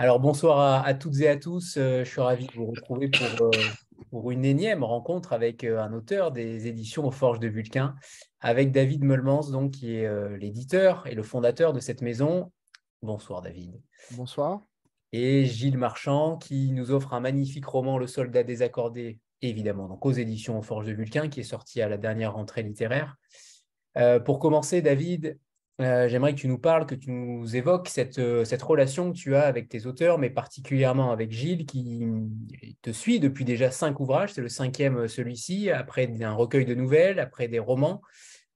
Alors bonsoir à, toutes et à tous. Euh, je suis ravi de vous retrouver pour, euh, pour une énième rencontre avec euh, un auteur des éditions aux Forges de Vulcain, avec David Meulmans, donc, qui est l'éditeur et le fondateur de cette maison. Bonsoir David. Bonsoir. Et Gilles Marchand, qui nous offre un magnifique roman, Le soldat désaccordé, évidemment, donc aux éditions aux Forges de Vulcain, qui est sorti à la dernière rentrée littéraire. pour commencer, David, euh, j'aimerais que tu nous parles, que tu nous évoques cette, euh, cette relation que tu as avec tes auteurs, mais particulièrement avec Gilles, qui te suit depuis déjà cinq ouvrages. C'est le cinquième, euh, celui-ci, après un recueil de nouvelles, après des romans.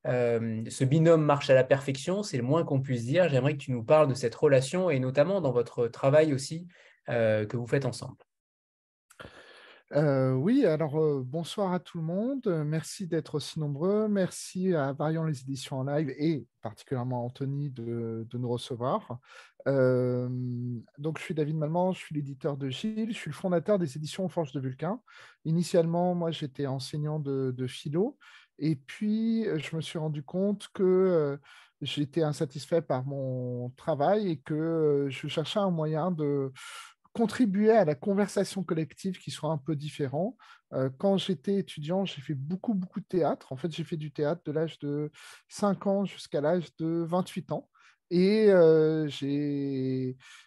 ce binôme marche à la perfection, c'est le moins qu'on puisse dire. J'aimerais que tu nous parles de cette relation et notamment dans votre travail aussi que vous faites ensemble. Euh, oui, alors bonsoir à tout le monde. Merci d'être aussi nombreux. Merci à Variant les éditions en live et particulièrement à Anthony de, nous recevoir. donc, je suis David Malman, je suis l'éditeur de Gilles, je suis le fondateur des éditions Forge de Vulcain. Initialement, moi, j'étais enseignant de, philo. Et puis, je me suis rendu compte que j'étais insatisfait par mon travail et que je cherchais un moyen de contribuer à la conversation collective qui soit un peu différent. Euh, quand j'étais étudiant, j'ai fait beaucoup, beaucoup de théâtre. En fait, j'ai fait du théâtre de l'âge de 5 ans jusqu'à l'âge de 28 ans. Et, euh,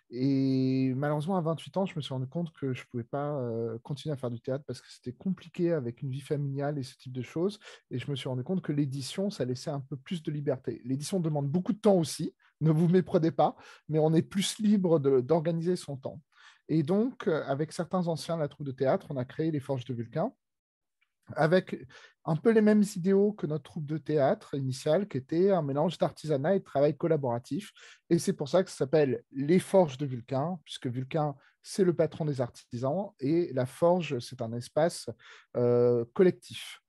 et malheureusement, à 28 ans, je me suis rendu compte que je ne pouvais pas euh, continuer à faire du théâtre parce que c'était compliqué avec une vie familiale et ce type de choses. Et je me suis rendu compte que l'édition, ça laissait un peu plus de liberté. L'édition demande beaucoup de temps aussi, ne vous méprenez pas, mais on est plus libre d'organiser son temps. Et donc, euh, avec certains anciens de la troupe de théâtre, on a créé les Forges de Vulcain, avec un peu les mêmes idéaux que notre troupe de théâtre initiale, qui était un mélange d'artisanat et de travail collaboratif. Et c'est pour ça que ça s'appelle les Forges de Vulcain, puisque Vulcain, c'est le patron des artisans, et la forge, c'est un espace euh, collectif.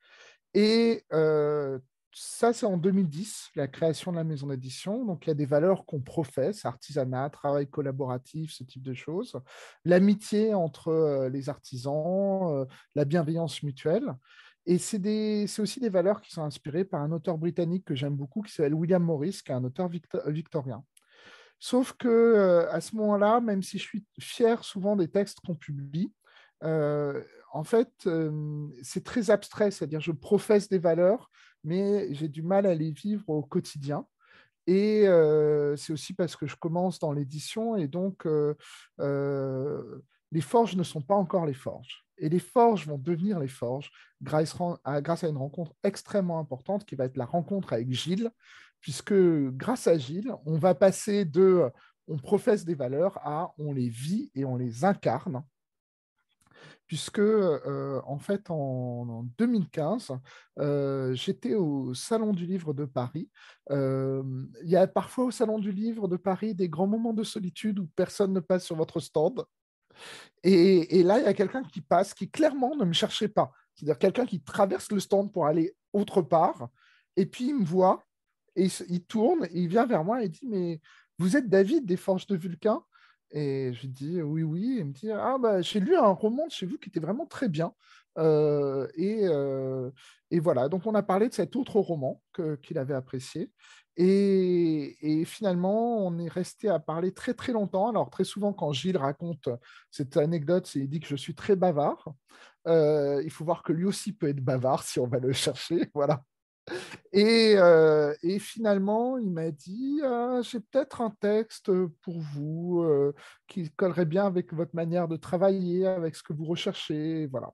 Et euh, ça, c'est en 2010, la création de la maison d'édition. Donc, il y a des valeurs qu'on professe, artisanat, travail collaboratif, ce type de choses. L'amitié entre euh, les artisans, euh, la bienveillance mutuelle. Et c'est aussi des valeurs qui sont inspirées par un auteur britannique que j'aime beaucoup, qui s'appelle William Morris, qui est un auteur victorien. Sauf que euh, à ce moment-là, même si je suis fier souvent des textes qu'on publie, en fait, c'est très abstrait, c'est-à-dire je professe des valeurs, mais j'ai du mal à les vivre au quotidien. Et c'est aussi parce que je commence dans l'édition et donc les forges ne sont pas encore les forges. Et les forges vont devenir les forges grâce à une rencontre extrêmement importante qui va être la rencontre avec Gilles, puisque grâce à Gilles, on va passer de on professe des valeurs à on les vit et on les incarne puisque euh, en fait en, 2015, euh, j'étais au Salon du Livre de Paris. Euh, il y a parfois au Salon du Livre de Paris des grands moments de solitude où personne ne passe sur votre stand. Et, là, il y a quelqu'un qui passe, qui clairement ne me cherchait pas. C'est-à-dire quelqu'un qui traverse le stand pour aller autre part, et puis il me voit, et il tourne, et il vient vers moi et dit, mais vous êtes David des Forges de Vulcain? Et je dis oui, oui. Il me dit Ah, bah, j'ai lu un roman de chez vous qui était vraiment très bien. Euh, et, euh, et, voilà, donc on a parlé de cet autre roman qu'il avait apprécié. Et, et, finalement, on est resté à parler très très longtemps. Alors très souvent, quand Gilles raconte cette anecdote, il dit que je suis très bavard. Euh, il faut voir que lui aussi peut être bavard si on va le chercher. Voilà. Euh, et, finalement, il m'a dit ah, J'ai peut-être un texte pour vous euh, qui collerait bien avec votre manière de travailler, avec ce que vous recherchez. Voilà.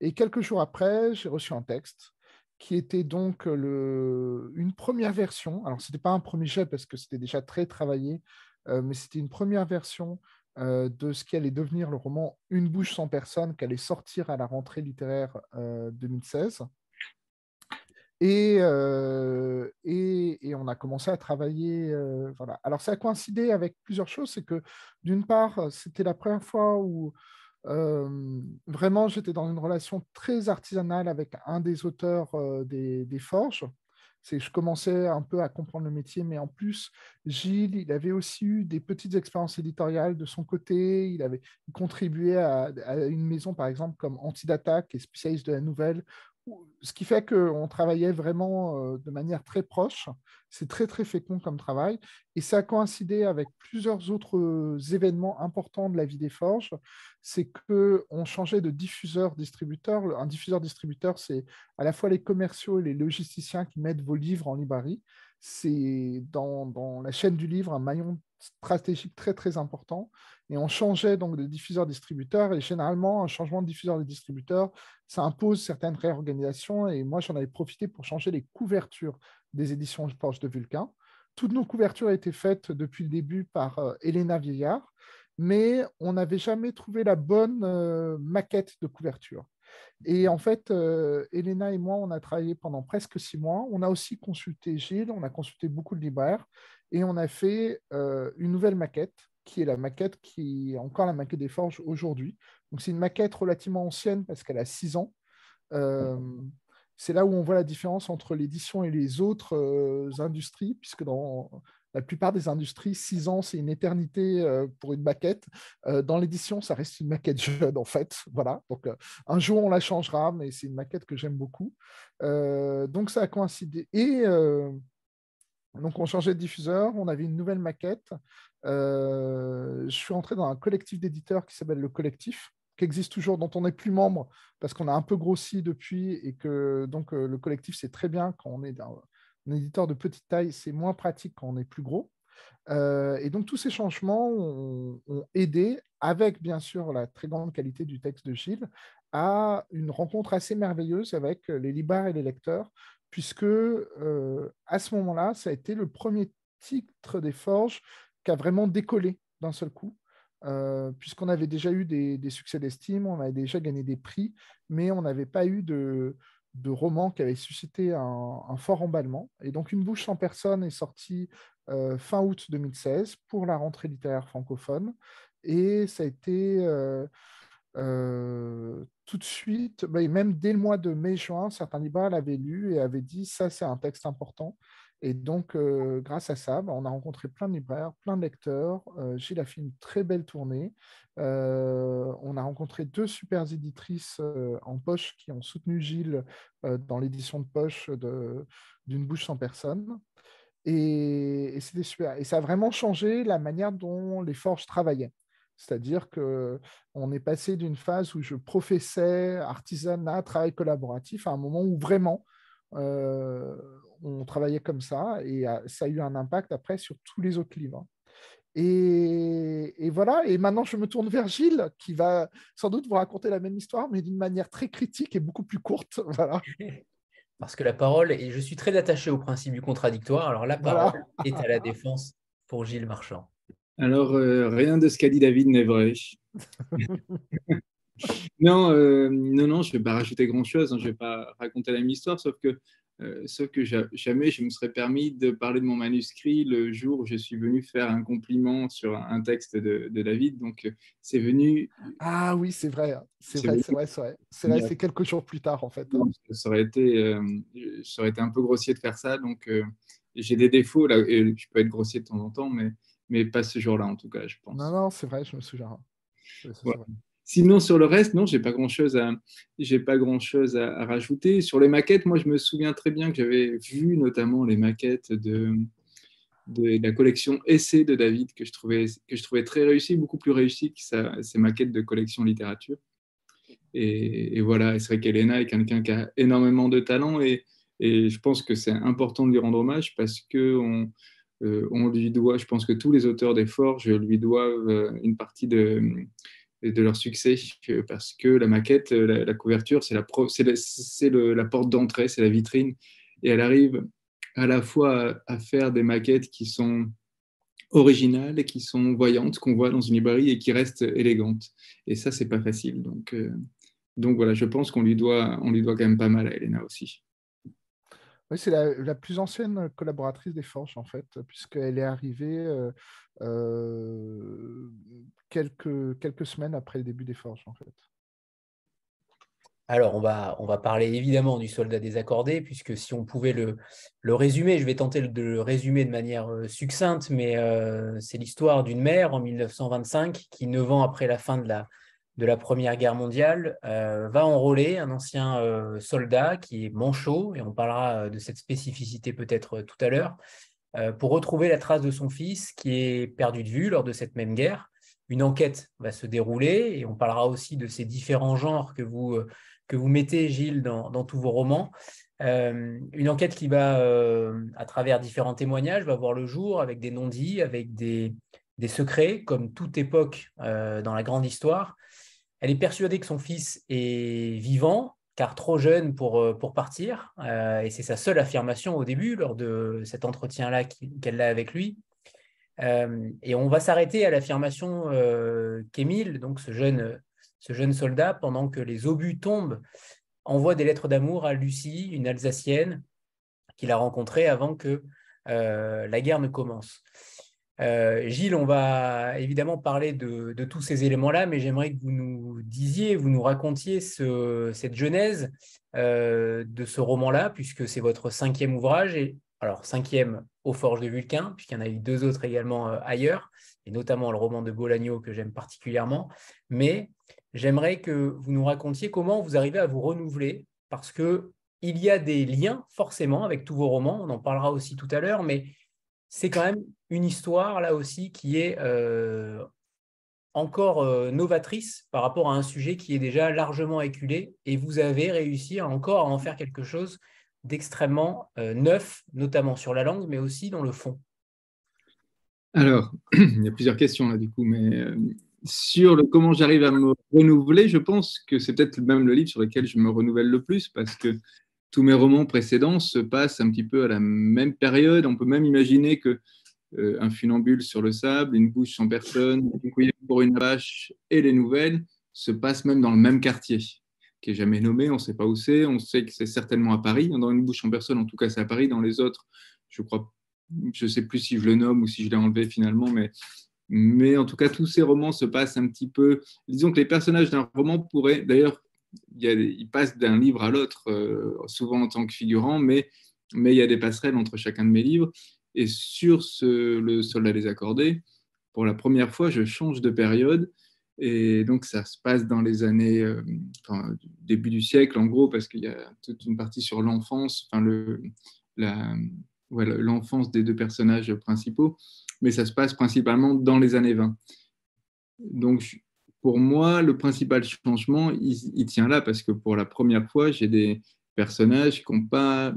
Et quelques jours après, j'ai reçu un texte qui était donc le, une première version. Alors, ce n'était pas un premier jet parce que c'était déjà très travaillé, euh, mais c'était une première version de ce qui allait devenir le roman Une bouche sans personne, qui allait sortir à la rentrée littéraire 2016. Euh, et, et, on a commencé à travailler. Euh, voilà. Alors, ça a coïncidé avec plusieurs choses. C'est que, d'une part, c'était la première fois où euh, vraiment j'étais dans une relation très artisanale avec un des auteurs des, des, Forges. C'est je commençais un peu à comprendre le métier, mais en plus, Gilles, il avait aussi eu des petites expériences éditoriales de son côté. Il avait contribué à, à une maison, par exemple, comme Antidata, qui est spécialiste de la nouvelle, ce qui fait qu'on travaillait vraiment euh, de manière très proche. C'est très, très fécond comme travail. Et ça a coïncidé avec plusieurs autres euh, événements importants de la vie des forges. C'est qu'on changeait de diffuseur-distributeur. Un diffuseur-distributeur, c'est à la fois les commerciaux et les logisticiens qui mettent vos livres en librairie. C'est dans, la chaîne du livre un maillon stratégique très très important et on changeait donc de diffuseur-distributeur et généralement un changement de diffuseur de distributeur ça impose certaines réorganisations et moi j'en avais profité pour changer les couvertures des éditions Porsche de Vulcain. Toutes nos couvertures étaient faites depuis le début par euh, Elena Vieillard mais on n'avait jamais trouvé la bonne euh, maquette de couverture. Et en fait, euh, Elena et moi, on a travaillé pendant presque six mois. On a aussi consulté Gilles, on a consulté beaucoup de libraires et on a fait euh, une nouvelle maquette qui est la maquette qui est encore la maquette des forges aujourd'hui. Donc c'est une maquette relativement ancienne parce qu'elle a six ans. Euh, c'est là où on voit la différence entre l'édition et les autres industries, puisque dans la plupart des industries, six ans, c'est une éternité pour une maquette. dans l'édition, ça reste une maquette jeune, en fait. Voilà. Donc, un jour, on la changera, mais c'est une maquette que j'aime beaucoup. donc, ça a coïncidé. Et donc, on changeait de diffuseur, on avait une nouvelle maquette. Euh, je suis entré dans un collectif d'éditeurs qui s'appelle Le Collectif, qui existe toujours, dont on n'est plus membre parce qu'on a un peu grossi depuis et que donc euh, le collectif, c'est très bien quand on est un, éditeur de petite taille, c'est moins pratique quand on est plus gros. Euh, et donc, tous ces changements ont, aidé, avec bien sûr la très grande qualité du texte de Gilles, à une rencontre assez merveilleuse avec les libraires et les lecteurs puisque euh, à ce moment-là, ça a été le premier titre des Forges qui a vraiment décollé d'un seul coup, euh, puisqu'on avait déjà eu des, succès d'estime, on avait déjà gagné des prix, mais on n'avait pas eu de, de roman qui avait suscité un, fort emballement. Et donc, Une bouche sans personne est sortie euh, fin août 2016 pour la rentrée littéraire francophone. Et ça a été euh, tout de suite, bah, même dès le mois de mai-juin, certains libraires l'avaient lu et avaient dit ça, c'est un texte important. Et donc, euh, grâce à ça, bah, on a rencontré plein de libraires, plein de lecteurs. Euh, Gilles a fait une très belle tournée. on a rencontré deux super éditrices en poche qui ont soutenu Gilles dans l'édition de poche d'une bouche sans personne. Et, c'était super. Et ça a vraiment changé la manière dont les forges travaillaient. C'est-à-dire qu'on est passé d'une phase où je professais artisanat, travail collaboratif, à un moment où vraiment euh, on travaillait comme ça, et ça a eu un impact après sur tous les autres livres. Et, voilà, et maintenant je me tourne vers Gilles, qui va sans doute vous raconter la même histoire, mais d'une manière très critique et beaucoup plus courte. Voilà. Parce que la parole, et je suis très attaché au principe du contradictoire, alors la parole est à la défense pour Gilles Marchand. Alors, euh, rien de ce qu'a dit David n'est vrai. Non, euh, non, non, je ne vais pas rajouter grand-chose, hein, je ne vais pas raconter la même histoire, sauf que, euh, sauf que jamais je me serais permis de parler de mon manuscrit le jour où je suis venu faire un compliment sur un texte de, David. Donc, c'est venu. Ah oui, c'est vrai, c'est vrai, c'est vrai, c'est vrai. C'est vrai, c'est quelques jours plus tard, en fait. Ça aurait été, ça aurait été un peu grossier de faire ça, donc j'ai des défauts, là, et je peux être grossier de temps en temps, mais mais pas ce jour-là en tout cas, je pense. Non, non, c'est vrai, je me souviens. Sinon, sur le reste, non, j'ai pas grand-chose à, j'ai pas grand-chose à, rajouter. Sur les maquettes, moi, je me souviens très bien que j'avais vu notamment les maquettes de, de, la collection Essai de David que je trouvais, que je trouvais très réussie, beaucoup plus réussie que sa, ses maquettes de collection littérature. Et, voilà, c'est vrai qu'Elena est quelqu'un qui a énormément de talent et, et je pense que c'est important de lui rendre hommage parce que on, euh, on lui doit, je pense que tous les auteurs des forges lui doivent euh, une partie de, de leur succès parce que la maquette, la, couverture, c'est la, c'est la porte d'entrée, c'est la vitrine. Et elle arrive à la fois à, faire des maquettes qui sont originales et qui sont voyantes, qu'on voit dans une librairie et qui restent élégantes. Et ça, c'est pas facile. Donc, euh, donc voilà, je pense qu'on lui, doit, on lui doit quand même pas mal à Elena aussi. Oui, c'est la, plus ancienne collaboratrice des Forges, en fait, puisqu'elle est arrivée euh, euh, quelques, quelques semaines après le début des Forges, en fait. Alors, on va, on va parler évidemment du soldat désaccordé, puisque si on pouvait le, le résumer, je vais tenter de le résumer de manière euh, succincte, mais c'est l'histoire d'une mère en 1925 qui, neuf ans après la fin de la, de la Première Guerre mondiale, va enrôler un ancien soldat qui est manchot, et on parlera de cette spécificité peut-être tout à l'heure, pour retrouver la trace de son fils qui est perdu de vue lors de cette même guerre. Une enquête va se dérouler, et on parlera aussi de ces différents genres que vous, que vous mettez, Gilles, dans, dans tous vos romans. Euh, une enquête qui va, euh, à travers différents témoignages, va voir le jour avec des non-dits, avec des, secrets, comme toute époque euh, dans la grande histoire. Elle est persuadée que son fils est vivant, car trop jeune pour, pour partir, et c'est sa seule affirmation au début, lors de cet entretien-là qu'elle a avec lui. et on va s'arrêter à l'affirmation qu'Émile, donc ce jeune, ce jeune soldat, pendant que les obus tombent envoie des lettres d'amour à Lucie, une Alsacienne qu'il a rencontrée avant que euh, la guerre ne commence. Euh, Gilles, on va évidemment parler de, tous ces éléments-là, mais j'aimerais que vous nous disiez, vous nous racontiez cette genèse euh, de ce roman-là, puisque c'est votre cinquième ouvrage, et alors cinquième aux Forges de Vulcain, puisqu'il y en a eu deux autres également ailleurs, et notamment le roman de Bolagno que j'aime particulièrement. Mais j'aimerais que vous nous racontiez comment vous arrivez à vous renouveler, parce que il y a des liens forcément avec tous vos romans, on en parlera aussi tout à l'heure, mais c'est quand même une histoire là aussi qui est euh, encore euh, novatrice par rapport à un sujet qui est déjà largement éculé, et vous avez réussi encore à en faire quelque chose d'extrêmement euh, neuf, notamment sur la langue, mais aussi dans le fond. Alors, il y a plusieurs questions là du coup, mais sur le comment j'arrive à me renouveler, je pense que c'est peut-être même le livre sur lequel je me renouvelle le plus parce que tous mes romans précédents se passent un petit peu à la même période. On peut même imaginer que euh, un funambule sur le sable, une bouche sans personne, pour une vache et les nouvelles se passent même dans le même quartier qui est jamais nommé, on ne sait pas où c'est, on sait que c'est certainement à Paris. Dans une bouche en personne, en tout cas, c'est à Paris. Dans les autres, je crois, je ne sais plus si je le nomme ou si je l'ai enlevé finalement, mais mais en tout cas, tous ces romans se passent un petit peu. Disons que les personnages d'un roman pourraient, d'ailleurs, ils passent d'un livre à l'autre, euh, souvent en tant que figurant, mais, mais il y a des passerelles entre chacun de mes livres. Et sur ce, Le Soldat des Accordés, pour la première fois, je change de période. Et donc, ça se passe dans les années, euh, début du siècle, en gros, parce qu'il y a toute une partie sur l'enfance, enfin, le, l'enfance des deux personnages principaux mais ça se passe principalement dans les années 20. Donc, pour moi, le principal changement, il, tient là, parce que pour la première fois, j'ai des personnages qui ont, pas,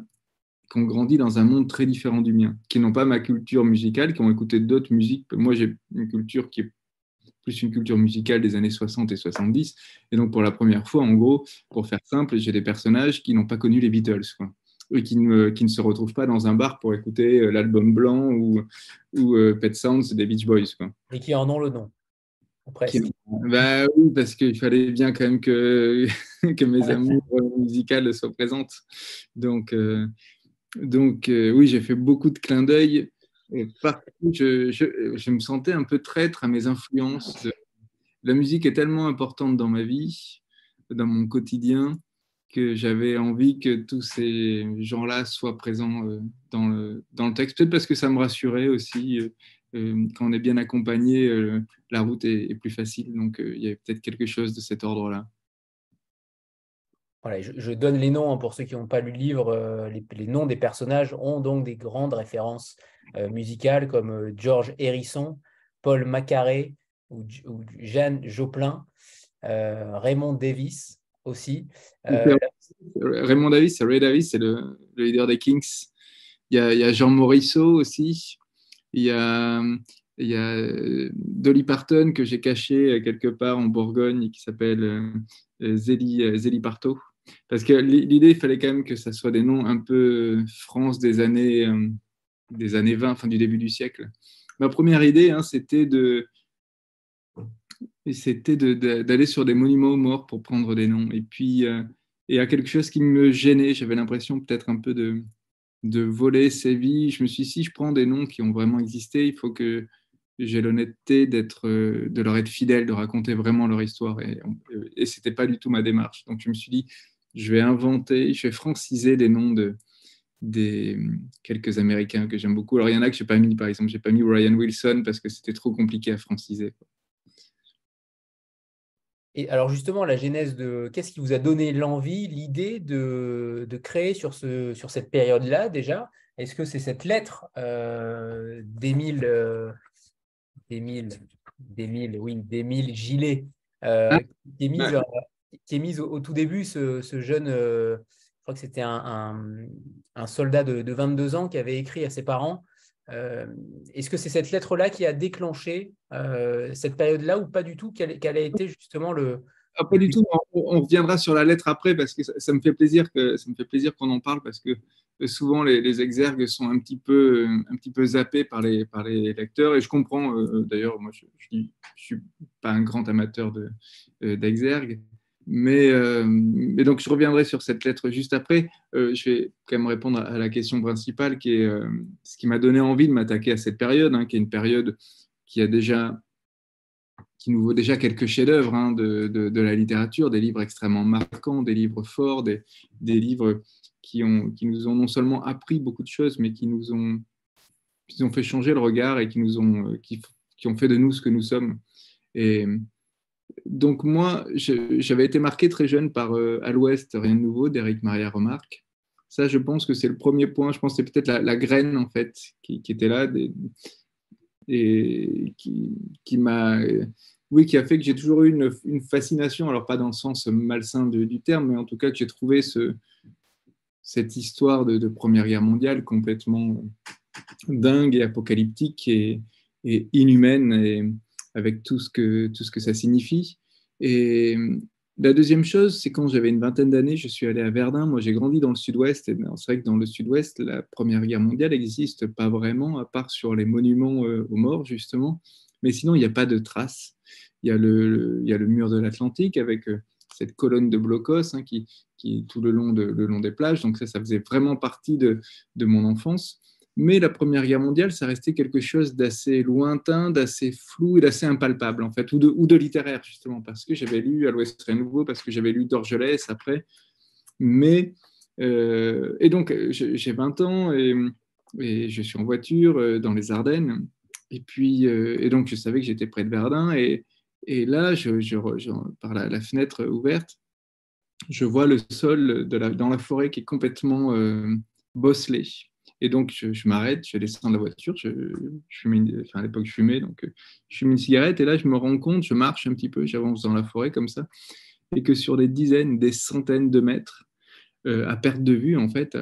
qui ont grandi dans un monde très différent du mien, qui n'ont pas ma culture musicale, qui ont écouté d'autres musiques. Moi, j'ai une culture qui est plus une culture musicale des années 60 et 70. Et donc, pour la première fois, en gros, pour faire simple, j'ai des personnages qui n'ont pas connu les Beatles. Qui ne, se retrouvent pas dans un bar pour écouter euh, l'album blanc ou, euh, Pet Sounds des Beach Boys. Et qui en ont le nom. Bah, oui, parce qu'il fallait bien quand même que, que mes amours euh, musicales soient présentes. Donc, donc oui, j'ai fait beaucoup de clins d'œil. Et je, je, je, me sentais un peu traître à mes influences. La musique est tellement importante dans ma vie, dans mon quotidien, que j'avais envie que tous ces gens-là soient présents euh, dans, le, dans le texte. Peut-être parce que ça me rassurait aussi. Euh, euh, quand on est bien accompagné, la route est, plus facile. Donc, il y avait peut-être quelque chose de cet ordre-là. Voilà, je, donne les noms hein, pour ceux qui n'ont pas lu le livre. Les, noms des personnages ont donc des grandes références musicales comme George Hérisson, Paul Macaré ou, ou Jeanne Joplin, Raymond Davis, aussi. Euh, Raymond Davis, Ray Davis, c'est le, leader des Kings. Il y a, Jean Morisseau aussi. Il y a, euh, Dolly Parton que j'ai caché quelque part en Bourgogne qui s'appelle euh, Zélie, Zélie Parto. Parce que l'idée, il fallait quand même que ça soit des noms un peu France des années, des années 20, fin du début du siècle. Ma première idée, hein, c'était de, c'était d'aller sur des monuments aux morts pour prendre des noms. Et puis, euh, il y a quelque chose qui me gênait. J'avais l'impression peut-être un peu de, de voler ces vies. Je me suis dit, si je prends des noms qui ont vraiment existé, il faut que j'ai l'honnêteté euh, de leur être fidèle, de raconter vraiment leur histoire. Et, et ce n'était pas du tout ma démarche. Donc, je me suis dit, je vais inventer, je vais franciser des noms de des quelques Américains que j'aime beaucoup. Alors, il y en a que je n'ai pas mis, par exemple, je n'ai pas mis Ryan Wilson parce que c'était trop compliqué à franciser. Et alors justement, la genèse de qu'est-ce qui vous a donné l'envie, l'idée de, créer sur, ce, sur cette période-là déjà? Est-ce que c'est cette lettre euh, d'Émile, euh, oui, d'Émile euh, ah. qui, est mise, qui est mise au, tout début, ce, jeune, je crois que c'était un, soldat de, de, 22 ans qui avait écrit à ses parents euh, est-ce que c'est cette lettre-là qui a déclenché euh, cette période-là ou pas du tout? Quel, a été justement le... Ah, pas du tout. On, reviendra sur la lettre après parce que ça, me fait plaisir que ça me fait plaisir qu'on en parle parce que euh, souvent les, exergues sont un petit peu un petit peu zappés par les par les lecteurs et je comprends. D'ailleurs, moi je, ne suis pas un grand amateur de d'exergues. Mais, euh, donc, je reviendrai sur cette lettre juste après. Euh, je vais quand même répondre à la question principale, qui est euh, ce qui m'a donné envie de m'attaquer à cette période, hein, qui est une période qui a déjà qui nous vaut déjà quelques chefs-d'œuvre hein, de, de, la littérature, des livres extrêmement marquants, des livres forts, des, des, livres qui, ont, qui nous ont non seulement appris beaucoup de choses, mais qui nous ont, qui ont fait changer le regard et qui, nous ont, qui, qui ont fait de nous ce que nous sommes. Et, donc moi, j'avais été marqué très jeune par euh, À l'Ouest, Rien de nouveau d'Éric Maria Remarque. Ça, je pense que c'est le premier point. Je pense que c'est peut-être la, graine, en fait, qui, était là et qui, m'a... Oui, qui a fait que j'ai toujours eu une, fascination, alors pas dans le sens malsain du terme, mais en tout cas que j'ai trouvé ce, cette histoire de, Première Guerre mondiale complètement dingue et apocalyptique et, et inhumaine. Et, avec tout ce que, tout ce que ça signifie. Et la deuxième chose, c'est quand j'avais une vingtaine d'années, je suis allé à Verdun. Moi, j'ai grandi dans le sud-ouest. Et c'est vrai que dans le sud-ouest, la Première Guerre mondiale n'existe pas vraiment, à part sur les monuments euh, aux morts, justement. Mais sinon, il n'y a pas de traces. Il y a le, mur de l'Atlantique avec euh, cette colonne de blocos hein, qui, est tout le long, des plages. Donc ça, ça faisait vraiment partie de mon enfance. Mais la Première Guerre mondiale, ça restait quelque chose d'assez lointain, d'assez flou et d'assez impalpable, en fait, ou de, littéraire, justement, parce que j'avais lu À l'Ouest nouveau, parce que j'avais lu Dorgelès après. Mais, euh, et donc, j'ai 20 ans et, je suis en voiture euh, dans les Ardennes. Et puis, euh, et donc, je savais que j'étais près de Verdun. Et, là, par la, fenêtre ouverte, je vois le sol dans la forêt qui est complètement bosselé. Et donc, je, m'arrête, je descends de la voiture, je, je enfin, à l'époque, je fumais, donc euh, je fume une cigarette, et là, je me rends compte, je marche un petit peu, j'avance dans la forêt comme ça, et que sur des dizaines, des centaines de mètres, euh, à perte de vue, en fait,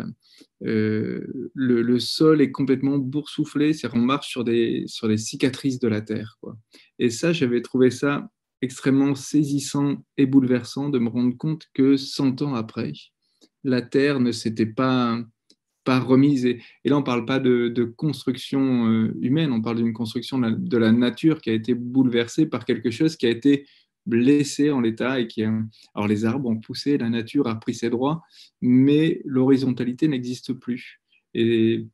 euh, le, sol est complètement boursouflé, c'est-à-dire on marche sur des, sur des cicatrices de la terre. Et ça, j'avais trouvé ça extrêmement saisissant et bouleversant de me rendre compte que 100 ans après, la Terre ne s'était pas pas remise. Et, là, on ne parle pas de, construction euh, humaine, on parle d'une construction de la, nature qui a été bouleversée par quelque chose qui a été blessé en l'état et qui Alors les arbres ont poussé, la nature a pris ses droits, mais l'horizontalité n'existe plus. Et,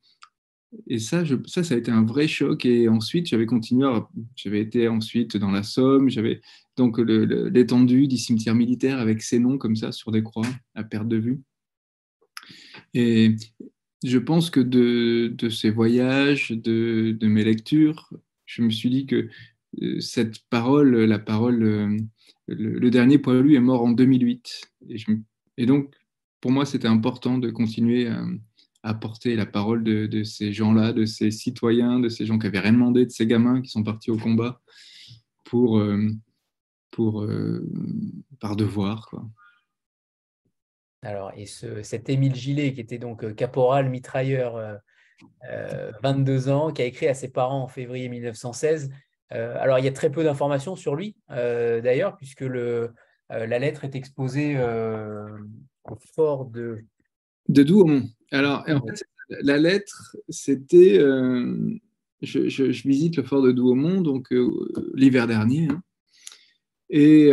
et ça, je, ça, ça a été un vrai choc. Et ensuite, j'avais continué, j'avais été ensuite dans la Somme, j'avais donc l'étendue du cimetière militaire avec ces noms comme ça sur des croix à perte de vue. Je pense que de, ces voyages, de, mes lectures, je me suis dit que euh, cette parole, la parole, euh, le, dernier poilu est mort en 2008. Et, donc, pour moi, c'était important de continuer à, porter la parole de, ces gens-là, de ces citoyens, de ces gens qui avaient rien demandé, de ces gamins qui sont partis au combat pour, euh, pour, par devoir. Quoi. Alors, et cet Émile Gillet, qui était donc euh, caporal mitrailleur, 22 euh, euh, ans, qui a écrit à ses parents en février 1916. alors, il y a très peu d'informations sur lui, d'ailleurs, puisque le, la lettre est exposée au fort de... De Douaumont. Alors, en fait, la lettre, c'était... Je, visite le fort de Douaumont, donc l'hiver dernier. Hein. et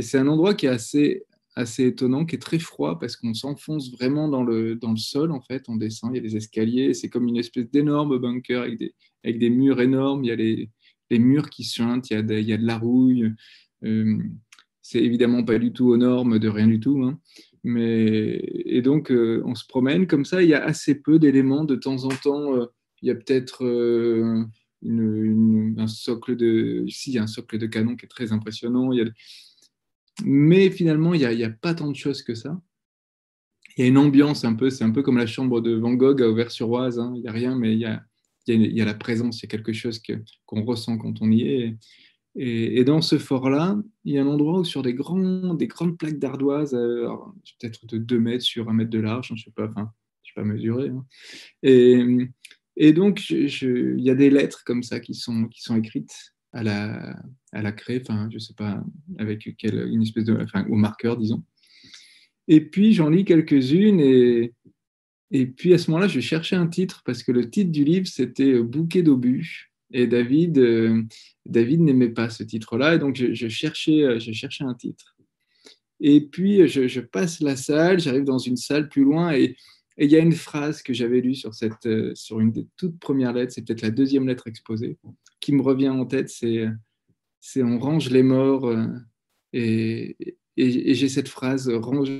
c'est un endroit qui est assez assez étonnant, qui est très froid parce qu'on s'enfonce vraiment dans le, dans le sol, en fait. On descend, il y a des escaliers, c'est comme une espèce d'énorme bunker avec des, avec des murs énormes, il y a les, les murs qui suintent, il y a il y a de la rouille. Euh, c'est évidemment pas du tout aux normes de rien du tout. Hein. Mais, et donc, euh, on se promène comme ça, il y a assez peu d'éléments. De temps en temps, euh, il y a peut-être un socle de... A un socle de canon qui est très impressionnant. Mais finalement, il n'y a, pas tant de choses que ça. Il y a une ambiance un peu, c'est un peu comme la chambre de Van Gogh à Auvers-sur-Oise. Hein. Il n'y a rien, mais il y a, la présence, il y a quelque chose qu'on ressent quand on y est. Et, dans ce fort-là, il y a un endroit où sur des, grands, des grandes plaques d'ardoise, euh, peut-être de 2 mètres sur 1 mètre de large, hein, je ne sais pas, enfin, je pas mesurer. Hein. Et, et, donc, il y a des lettres comme ça qui sont, qui sont écrites à la, à la craie, enfin, je sais pas avec quelle, une espèce de, enfin, au marqueur, disons. Et puis, j'en lis quelques-unes et, et puis à ce moment-là, je cherchais un titre parce que le titre du livre, c'était Bouquet d'obus. Et David, euh, David n'aimait pas ce titre-là, et donc je, cherchais, euh, je cherchais un titre. Et puis je, passe la salle, j'arrive dans une salle plus loin, et il y a une phrase que j'avais lue sur, cette, sur une des toutes premières lettres, c'est peut-être la deuxième lettre exposée, qui me revient en tête, c'est c'est on range les morts, et, et, et j'ai cette phrase, range,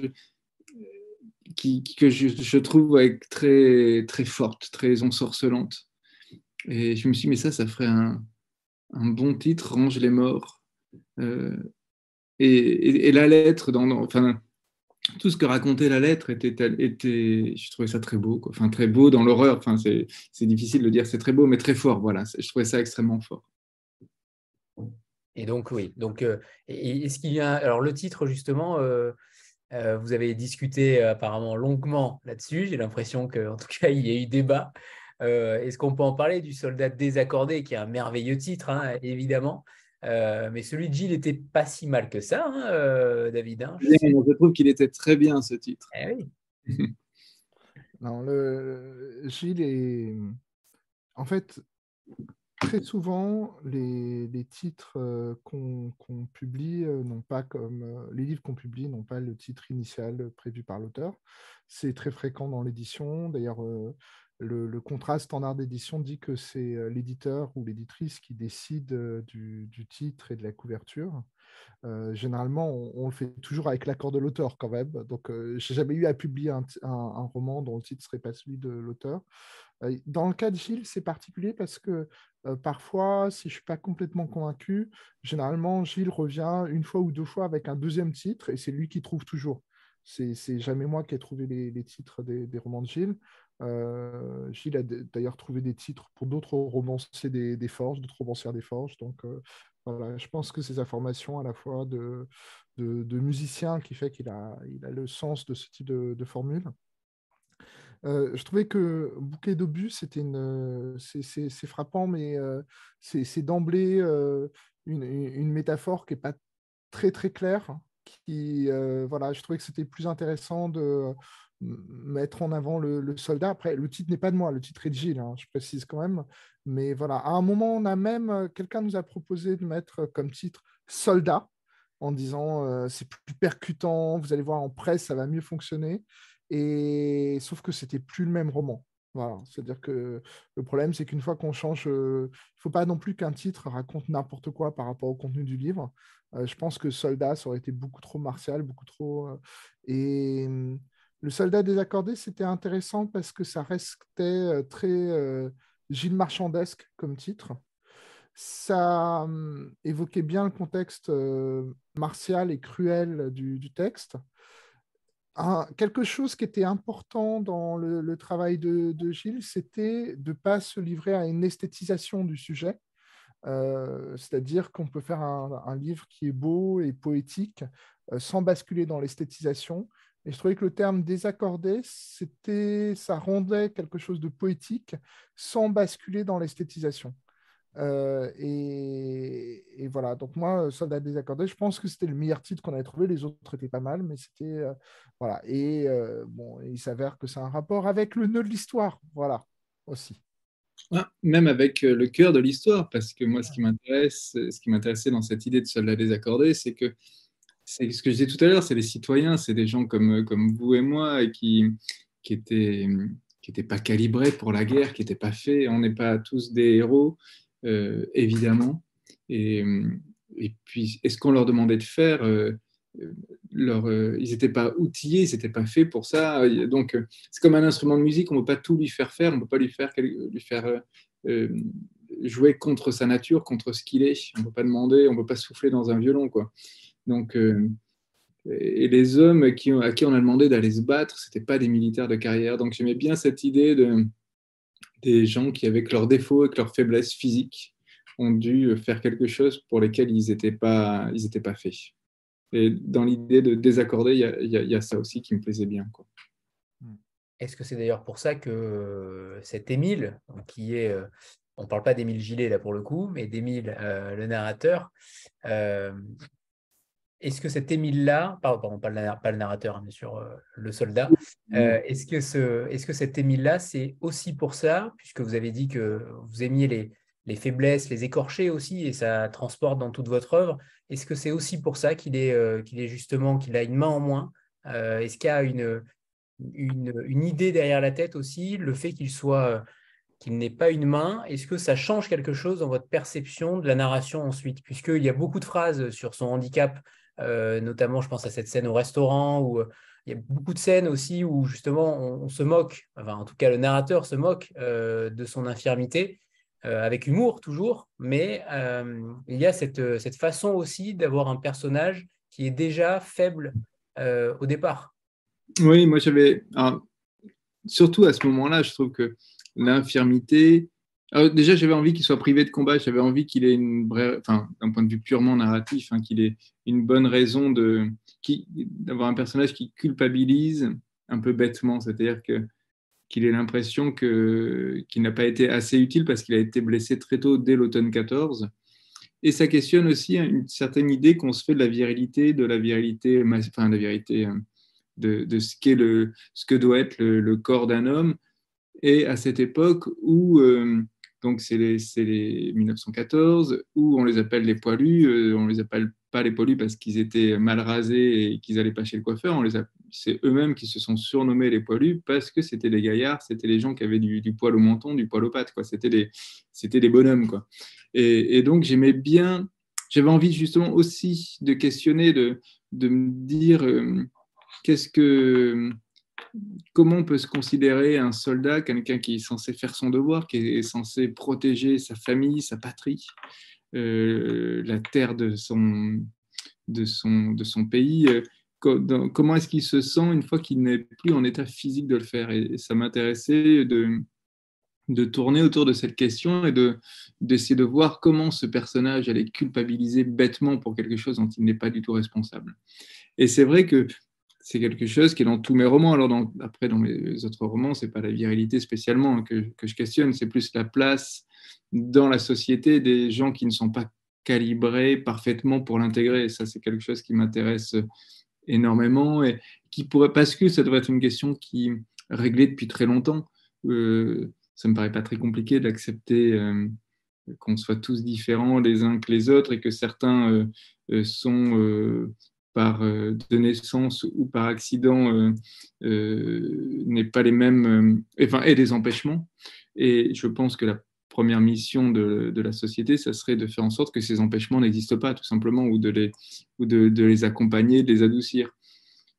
que je, trouve très, très forte, très ensorcelante. Et je me suis dit, mais ça, ça ferait un, bon titre, Range les morts. Euh, et, la lettre, dans, enfin, tout ce que racontait la lettre était, je trouvais ça très beau, enfin très beau dans l'horreur. C'est difficile de dire c'est très beau, mais très fort. Voilà, je trouvais ça extrêmement fort. Et donc oui, donc euh, est-ce qu'il y a alors le titre justement euh, euh, vous avez discuté apparemment longuement là-dessus. J'ai l'impression qu'en tout cas, il y a eu débat. Est-ce qu'on peut en parler du soldat désaccordé, qui est un merveilleux titre, hein, évidemment mais celui de Gilles n'était pas si mal que ça, hein, David. Hein, je, trouve qu'il était très bien ce titre. Eh oui. non, le... Gilles est. En fait, très souvent, les, titres euh, qu'on publie euh, n'ont pas comme euh, les livres qu'on publie n'ont pas le titre initial prévu par l'auteur. C'est très fréquent dans l'édition. D'ailleurs, le, contrat standard d'édition dit que c'est l'éditeur ou l'éditrice qui décide du, titre et de la couverture. généralement, on, le fait toujours avec l'accord de l'auteur quand même. Donc, j'ai jamais eu à publier un, roman dont le titre serait pas celui de l'auteur. Dans le cas de Gilles, c'est particulier parce que parfois, si je suis pas complètement convaincu, généralement, Gilles revient une fois ou deux fois avec un deuxième titre et c'est lui qui trouve toujours. C'est jamais moi qui ai trouvé les, titres des, romans de Gilles. Gilles a d'ailleurs trouvé des titres pour d'autres romanciers des, Forges, d'autres romancières des Forges. Donc voilà, je pense que ces informations à la fois de, de, musicien qui fait qu'il a, il a le sens de ce type de formule. Euh, je trouvais que Bouquet d'obus, c'est frappant, mais euh, c'est d'emblée euh, une, une, métaphore qui n'est pas très très claire. Qui, voilà, je trouvais que c'était plus intéressant de mettre en avant le, soldat. Après, le titre n'est pas de moi, le titre est de Gilles, hein, je précise quand même. Mais voilà, à un moment, on a même, quelqu'un nous a proposé de mettre comme titre soldat en disant c'est plus percutant, vous allez voir en presse, ça va mieux fonctionner. Et sauf que c'était plus le même roman. Voilà. C'est-à-dire que le problème, c'est qu'une fois qu'on change, euh, il ne faut pas non plus qu'un titre raconte n'importe quoi par rapport au contenu du livre. Euh, je pense que Soldat, ça aurait été beaucoup trop martial, beaucoup trop. Euh, et hum, le Soldat désaccordé, c'était intéressant parce que ça restait très Gilles Marchandesque comme titre. Ça hum, évoquait bien le contexte martial et cruel du texte quelque chose qui était important dans le, travail de, Gilles, c'était de ne pas se livrer à une esthétisation du sujet. Euh, c'est-à-dire qu'on peut faire un, livre qui est beau et poétique euh, sans basculer dans l'esthétisation. Et je trouvais que le terme désaccordé, c'était, ça rendait quelque chose de poétique sans basculer dans l'esthétisation. Euh, et, voilà, donc moi, Soldat désaccordé, je pense que c'était le meilleur titre qu'on avait trouvé. Les autres étaient pas mal, mais c'était. Euh, voilà. Et euh, bon, il s'avère que c'est un rapport avec le nœud de l'histoire. Voilà, aussi. Ah, même avec le cœur de l'histoire, parce que moi, ce qui m'intéresse, ce qui m'intéressait dans cette idée de Soldat désaccordé, c'est que ce que je disais tout à l'heure, c'est les citoyens, c'est des gens comme, comme vous et moi qui, qui étaient qui n'étaient pas calibrés pour la guerre, qui n'étaient pas faits. On n'est pas tous des héros. Euh, évidemment. Et, puis, est-ce qu'on leur demandait de faire euh, euh, ils n'étaient pas outillés, ils n'étaient pas faits pour ça. Donc, c'est comme un instrument de musique, on ne peut pas tout lui faire faire, on ne peut pas lui faire, lui faire jouer contre sa nature, contre ce qu'il est. On ne peut pas demander, on ne peut pas souffler dans un violon. Quoi. Donc, et les hommes qui, à qui on a demandé d'aller se battre, ce n'étaient pas des militaires de carrière. Donc j'aimais bien cette idée de, des gens qui, avec leurs défauts et leurs faiblesses physiques, ont dû faire quelque chose pour lesquels ils n'étaient pas, ils pas faits. Et dans l'idée de désaccorder, il y, a ça aussi qui me plaisait bien. Quoi. Est-ce que c'est d'ailleurs pour ça que cet Émile, qui est, euh, on ne parle pas d'Émile Gillet là pour le coup, mais d'Émile, euh, le narrateur, euh, est-ce que cet Émile-là, pardon, pas le, pas le narrateur, hein, bien sûr, le soldat, est-ce que, ce, est -ce que cet Émile-là, c'est aussi pour ça, puisque vous avez dit que vous aimiez les, les faiblesses, les écorchés aussi, et ça transporte dans toute votre œuvre, est-ce que c'est aussi pour ça qu'il est, qu'il est justement, qu'il a une main en moins Est-ce qu'il y a une, une, idée derrière la tête aussi, le fait qu'il soit euh, qu'il n'ait pas une main, est-ce que ça change quelque chose dans votre perception de la narration ensuite? Puisqu'il y a beaucoup de phrases sur son handicap, euh, notamment je pense à cette scène au restaurant, où euh, il y a beaucoup de scènes aussi où justement on, se moque, enfin en tout cas le narrateur se moque de son infirmité, avec humour toujours, mais il y a cette, cette façon aussi d'avoir un personnage qui est déjà faible au départ. Oui, moi j'avais. Surtout à ce moment-là, je trouve que l'infirmité. Déjà, j'avais envie qu'il soit privé de combat, j'avais envie qu'il ait une. Enfin, d'un point de vue purement narratif, hein, qu'il ait une bonne raison de d'avoir un personnage qui culpabilise un peu bêtement, c'est-à-dire que qu'il ait l'impression que qu'il n'a pas été assez utile parce qu'il a été blessé très tôt dès l'automne 14. Et ça questionne aussi une certaine idée qu'on se fait de la virilité, de la virilité, enfin de la virilité euh, de, ce, qu'est le, ce que doit être le, corps d'un homme. Et à cette époque où, euh, donc c'est les, les, 1914, où on les appelle les poilus, euh, on les appelle pas les poilus parce qu'ils étaient mal rasés et qu'ils n'allaient pas chez le coiffeur, c'est eux-mêmes qui se sont surnommés les poilus parce que c'était les gaillards, c'était les gens qui avaient du, poil au menton, du poil aux pattes. C'était des, des bonhommes. Et, donc j'aimais bien, j'avais envie justement aussi de questionner, de, de me dire, euh, qu'est-ce que, comment on peut se considérer un soldat, quelqu'un qui est censé faire son devoir, qui est censé protéger sa famille, sa patrie, euh, la terre de son, de son, de son pays euh, Comment est-ce qu'il se sent une fois qu'il n'est plus en état physique de le faire? Et ça m'intéressait de, de tourner autour de cette question et de d'essayer de voir comment ce personnage allait culpabiliser bêtement pour quelque chose dont il n'est pas du tout responsable. Et c'est vrai que c'est quelque chose qui est dans tous mes romans. Alors, après, dans mes autres romans, c'est pas la virilité spécialement que, je questionne, c'est plus la place dans la société des gens qui ne sont pas calibrés parfaitement pour l'intégrer. ça, c'est quelque chose qui m'intéresse énormément et qui pourrait, parce que ça devrait être une question qui réglée depuis très longtemps. Euh, ça me paraît pas très compliqué d'accepter euh, qu'on soit tous différents les uns que les autres et que certains euh, sont euh, de naissance ou par accident euh, euh, n'est pas les mêmes, enfin, et des empêchements. Et je pense que la première mission de, la société, ça serait de faire en sorte que ces empêchements n'existent pas, tout simplement, ou de les, ou de les accompagner, de les adoucir.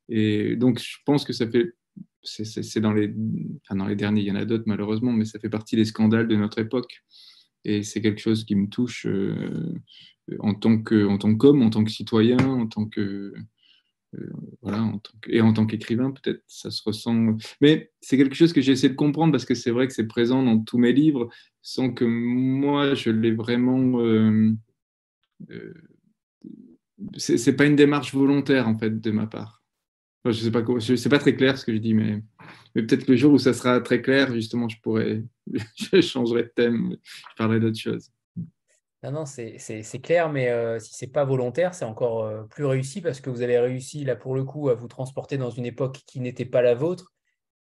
Et donc, je pense que ça fait c'est dans les, enfin dans les derniers, il y en a d'autres malheureusement, mais ça fait partie des scandales de notre époque. Et c'est quelque chose qui me touche en tant que en tant qu'homme, en tant que citoyen, en tant que euh, voilà, en tant et en tant qu'écrivain, peut-être ça se ressent. Mais c'est quelque chose que j'essaie de comprendre parce que c'est vrai que c'est présent dans tous mes livres, sans que moi je l'ai vraiment. Euh, euh, c'est pas une démarche volontaire en fait de ma part. je sais pas, pas très clair ce que je dis, mais, peut-être que le jour où ça sera très clair, justement, je pourrais, je changerai de thème, je parlerai d'autre chose. Non, non, c'est clair, mais euh, si ce n'est pas volontaire, c'est encore euh, plus réussi parce que vous avez réussi, là, pour le coup, à vous transporter dans une époque qui n'était pas la vôtre.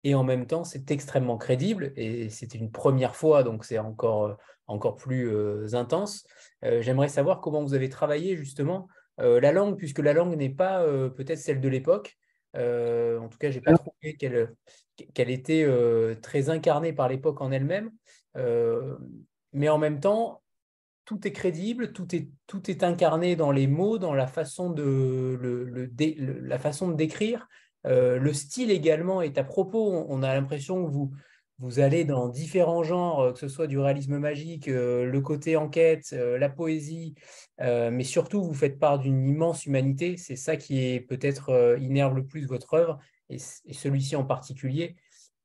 Et en même temps, c'est extrêmement crédible et c'était une première fois, donc c'est encore, euh, encore plus intense. J'aimerais savoir comment vous avez travaillé justement la langue, puisque la langue n'est pas peut-être celle de l'époque. en tout cas, je n'ai pas trouvé qu'elle était très incarnée par l'époque en elle-même. mais en même temps, tout est crédible, tout est, tout est incarné dans les mots, dans la façon de, le, la façon de décrire. Euh, le style également est à propos. On a l'impression que vous, vous allez dans différents genres, que ce soit du réalisme magique, le côté enquête, la poésie, mais surtout vous faites part d'une immense humanité. C'est ça qui est peut-être innerve le plus votre œuvre, et, celui-ci en particulier.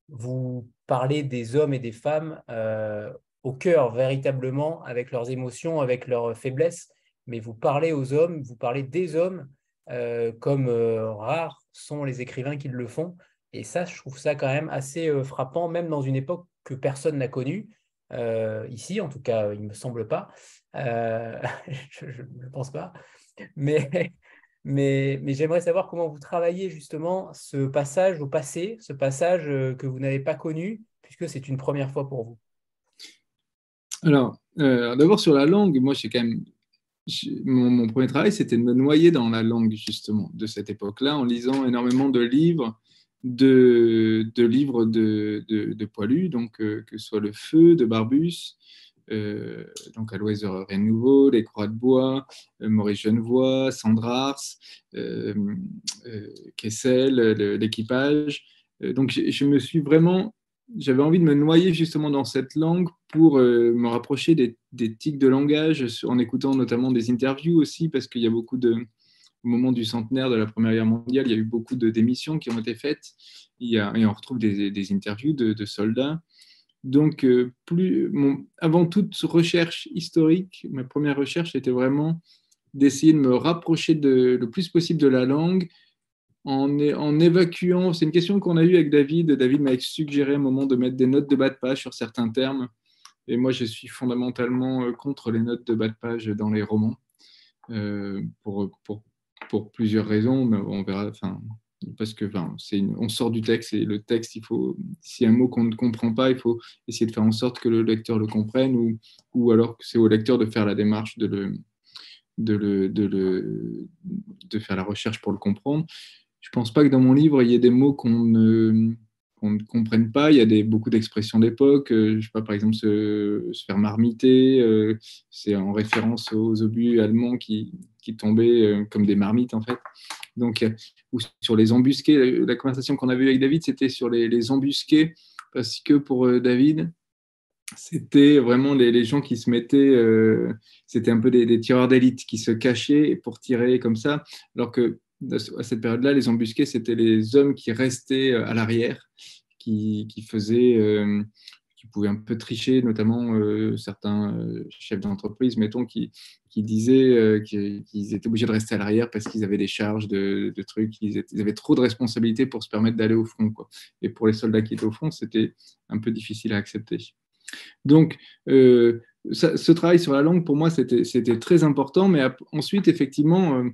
Vous parlez des hommes et des femmes au cœur véritablement, avec leurs émotions, avec leurs faiblesses, mais vous parlez aux hommes, vous parlez des hommes comme rares sont les écrivains qui le font. Et ça, je trouve ça quand même assez euh, frappant, même dans une époque que personne n'a connue, euh, ici en tout cas, il ne me semble pas. Euh, je ne pense pas. Mais j'aimerais savoir comment vous travaillez justement ce passage au passé, ce passage que vous n'avez pas connu, puisque c'est une première fois pour vous. Alors, d'abord sur la langue, moi, j'ai quand même mon, premier travail, c'était de me noyer dans la langue, justement, de cette époque-là, en lisant énormément de livres de, de livres de, de, de Poilu, donc euh, que ce soit Le Feu de Barbus, euh, donc de Rien Les Croix de Bois, euh, Maurice Genevoix, Sandrars, Kessel, l'équipage. donc je, me suis vraiment, j'avais envie de me noyer justement dans cette langue pour me rapprocher des, tics de langage, en écoutant notamment des interviews aussi, parce qu'il y a beaucoup de, au moment du centenaire de la Première Guerre mondiale, il y a eu beaucoup d'émissions qui ont été faites. Et on retrouve des, interviews de, soldats. Donc, euh, avant toute recherche historique, ma première recherche était vraiment d'essayer de me rapprocher de, le plus possible de la langue en, évacuant. C'est une question qu'on a eue avec David. David m'a suggéré à un moment de mettre des notes de bas de page sur certains termes. Et moi, je suis fondamentalement euh, contre les notes de bas de page dans les romans. Euh, pour, plusieurs raisons, mais on verra. Enfin, parce que on sort du texte et le texte, il faut, si un mot qu'on ne comprend pas, il faut essayer de faire en sorte que le lecteur le comprenne ou, alors c'est au lecteur de faire la démarche de faire la recherche pour le comprendre. Je ne pense pas que dans mon livre, il y ait des mots qu'on ne, qu'on ne comprenne pas. Il y a beaucoup d'expressions d'époque. Euh, je sais pas, par exemple, se, se faire marmiter. Euh, c'est en référence aux obus allemands qui, qui tombaient euh, comme des marmites, en fait. Donc, ou sur les embusqués. La conversation qu'on avait avec David, c'était sur les, les, embusqués, parce que pour David, c'était vraiment les, les, gens qui se mettaient, c'était un peu des, des tireurs d'élite qui se cachaient pour tirer comme ça, alors que à cette période-là, les embusqués, c'était les hommes qui restaient euh, à l'arrière, qui, qui, faisaient, euh, qui pouvaient un peu tricher, notamment euh, certains chefs d'entreprise, mettons, qui, qui disaient qu'ils étaient obligés de rester à l'arrière parce qu'ils avaient des charges de, trucs, ils, avaient trop de responsabilités pour se permettre d'aller au front. Et pour les soldats qui étaient au front, c'était un peu difficile à accepter. Donc, ce travail sur la langue, pour moi, c'était très important, mais ensuite, effectivement,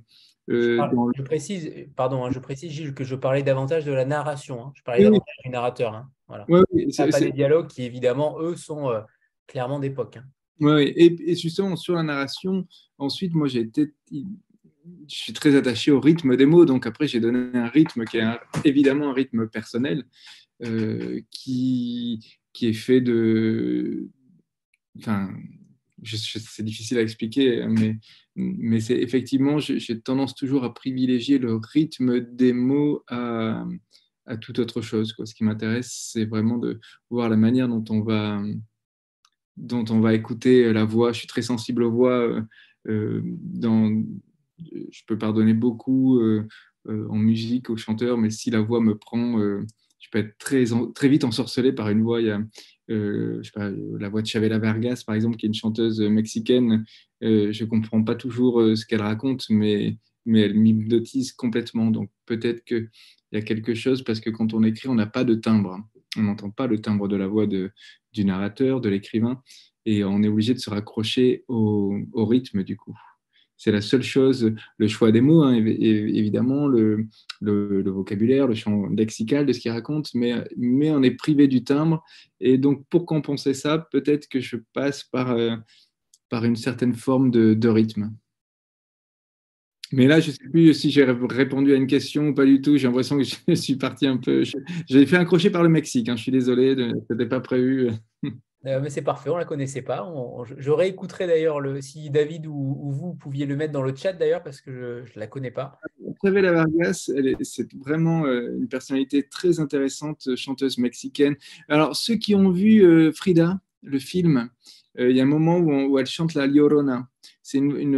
euh, je, précise, pardon, hein, je précise, Gilles, que je parlais davantage de la narration. Hein. Je parlais davantage du narrateur. Hein. Voilà. pas des dialogues qui, évidemment, eux, sont euh, clairement d'époque. Oui, et, justement, sur la narration, ensuite, moi, j'ai été. Je suis très attaché au rythme des mots, donc après, j'ai donné un rythme qui est évidemment un rythme personnel, euh, qui, qui est fait de. Enfin, c'est difficile à expliquer, mais, mais c'est effectivement, j'ai tendance toujours à privilégier le rythme des mots à, à toute autre chose. Ce qui m'intéresse, c'est vraiment de voir la manière dont on va, dont on va écouter la voix. Je suis très sensible aux voix. Euh, euh, je peux pardonner beaucoup euh, en musique aux chanteurs, mais si la voix me prend, je peux être très, très vite ensorcelé par une voix. La voix de Chavela Vargas, par exemple, qui est une chanteuse mexicaine, euh, je ne comprends pas toujours euh, ce qu'elle raconte, mais, elle m'hypnotise complètement. Donc peut-être qu'il y a quelque chose, parce que quand on écrit, on n'a pas de timbre. On n'entend pas le timbre de la voix du narrateur, de l'écrivain, et on est obligé de se raccrocher au, rythme du coup. C'est la seule chose, le choix des mots, hein, évidemment, le, vocabulaire, le champ lexical de ce qu'il raconte, mais, mais on est privé du timbre. Et donc, pour compenser ça, peut-être que je passe par, euh, par une certaine forme de, rythme. Mais là, je ne sais plus si j'ai répondu à une question ou pas du tout. J'ai l'impression que je suis parti un peu. J'ai fait un crochet par le Mexique. Hein. Je suis désolé, ce n'était pas prévu. Euh, mais c'est parfait, on ne la connaissait pas. je, réécouterai d'ailleurs le, si David ou, vous pouviez le mettre dans le chat d'ailleurs, parce que je ne la connais pas. Trevella Vargas, c'est vraiment euh, une personnalité très intéressante, chanteuse mexicaine. Alors, ceux qui ont vu euh, Frida, le film, il y a un moment où, elle chante la Llorona. C'est une,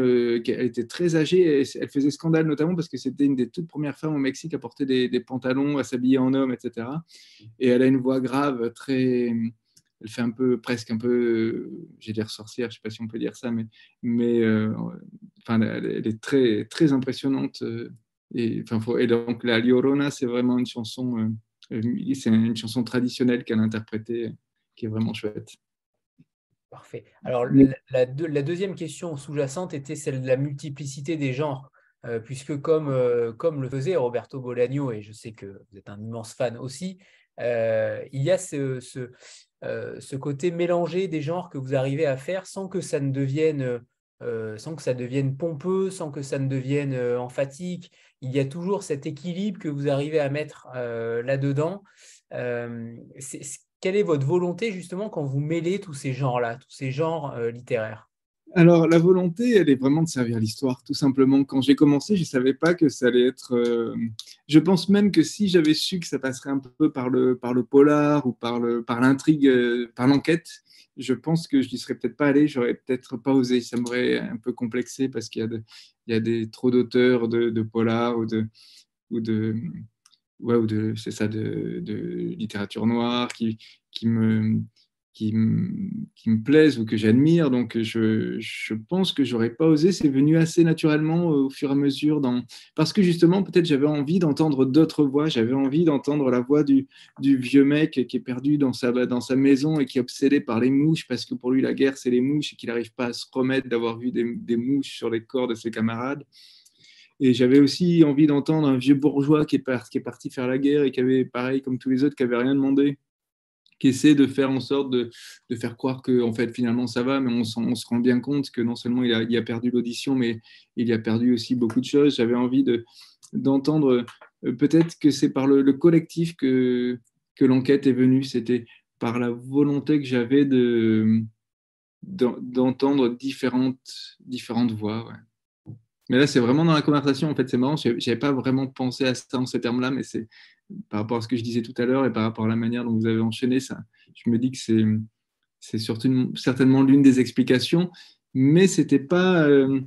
elle était très âgée et elle faisait scandale notamment parce que c'était une des toutes premières femmes au Mexique à porter des, pantalons, à s'habiller en homme, etc. Et elle a une voix grave, très, elle fait un peu, presque un peu, j'ai dire sorcière, je ne sais pas si on peut dire ça, mais, mais euh, enfin, elle, est très, très impressionnante. Euh, et, donc, la Llorona, c'est vraiment une chanson, euh, c'est une chanson traditionnelle qu'elle a interprétée, qui est vraiment chouette. Parfait. Alors, la, la, deuxième question sous-jacente était celle de la multiplicité des genres. puisque comme, comme le faisait Roberto Bolaño, et je sais que vous êtes un immense fan aussi, il y a ce, euh, ce côté mélangé des genres que vous arrivez à faire sans que ça ne devienne, euh, sans que ça devienne pompeux, sans que ça ne devienne euh, emphatique. Il y a toujours cet équilibre que vous arrivez à mettre là-dedans. Quelle est votre volonté justement quand vous mêlez tous ces genres-là, tous ces genres littéraires? Alors, la volonté, elle est vraiment de servir l'histoire, tout simplement. Quand j'ai commencé, je ne savais pas que ça allait être. Euh, je pense même que si j'avais su que ça passerait un peu par le, par le polar ou par l'intrigue, par, euh, par l'enquête, je pense que je n'y serais peut-être pas allé, j'aurais peut-être pas osé. Ça m'aurait un peu complexé parce qu'il y a, il y a des, trop d'auteurs de, de polar ou de. Ou de ouais, ou de, c'est ça, de, littérature noire qui, qui me, qui, me plaisent ou que j'admire. Donc, je, je, pense que j'aurais pas osé. C'est venu assez naturellement au fur et à mesure. Dans... Parce que justement, peut-être j'avais envie d'entendre d'autres voix. J'avais envie d'entendre la voix du, du, vieux mec qui est perdu dans sa, dans sa maison et qui est obsédé par les mouches parce que pour lui, la guerre, c'est les mouches et qu'il n'arrive pas à se remettre d'avoir vu des, des, mouches sur les corps de ses camarades. Et j'avais aussi envie d'entendre un vieux bourgeois qui est, parti faire la guerre et qui avait, pareil comme tous les autres, qui avait rien demandé qui essaie de faire en sorte de, faire croire que en fait finalement ça va, mais on, se rend bien compte que non seulement il a, perdu l'audition, mais il a perdu aussi beaucoup de choses. J'avais envie de, d'entendre euh, peut-être que c'est par le, collectif que, l'enquête est venue, c'était par la volonté que j'avais de, d'entendre différentes, différentes voix. Mais là, c'est vraiment dans la conversation. En fait, c'est marrant. Je n'avais pas vraiment pensé à ça en ces termes-là, mais c'est par rapport à ce que je disais tout à l'heure et par rapport à la manière dont vous avez enchaîné ça. Je me dis que c'est, c'est certainement l'une des explications, mais c'était pas. Euh,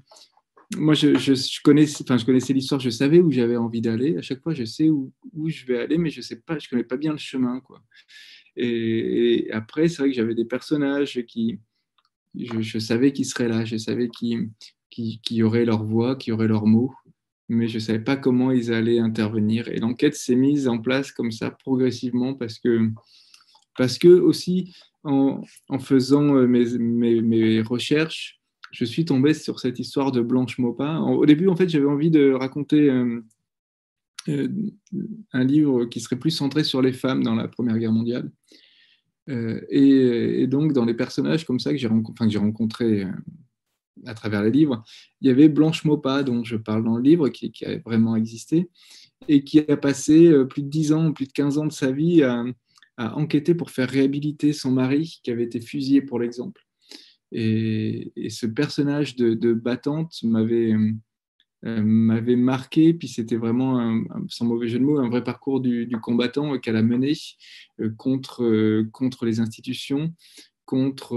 moi, je, je, connais, enfin, je connaissais l'histoire, je savais où j'avais envie d'aller. À chaque fois, je sais où, où, je vais aller, mais je sais pas, je connais pas bien le chemin, quoi. Et, après, c'est vrai que j'avais des personnages qui, je, je, savais qu'ils seraient là, je savais qu'ils qui, auraient leur voix, qui auraient leurs mots, mais je ne savais pas comment ils allaient intervenir. Et l'enquête s'est mise en place comme ça progressivement parce que, parce que aussi, en, faisant euh, mes, mes, recherches, je suis tombé sur cette histoire de Blanche Maupin. Au début, en fait, j'avais envie de raconter euh, euh, un livre qui serait plus centré sur les femmes dans la Première Guerre mondiale. et, donc, dans les personnages comme ça que j'ai rencontrés à travers les livres, il y avait Blanche Maupas, dont je parle dans le livre, qui, a vraiment existé, et qui a passé euh, plus de 10 ans, plus de 15 ans de sa vie à, enquêter pour faire réhabiliter son mari, qui avait été fusillé pour l'exemple. Et, ce personnage de, battante m'avait euh, m'avait marqué, puis c'était vraiment, sans mauvais jeu de mots, un vrai parcours du, combattant qu'elle a mené euh, contre, contre les institutions, contre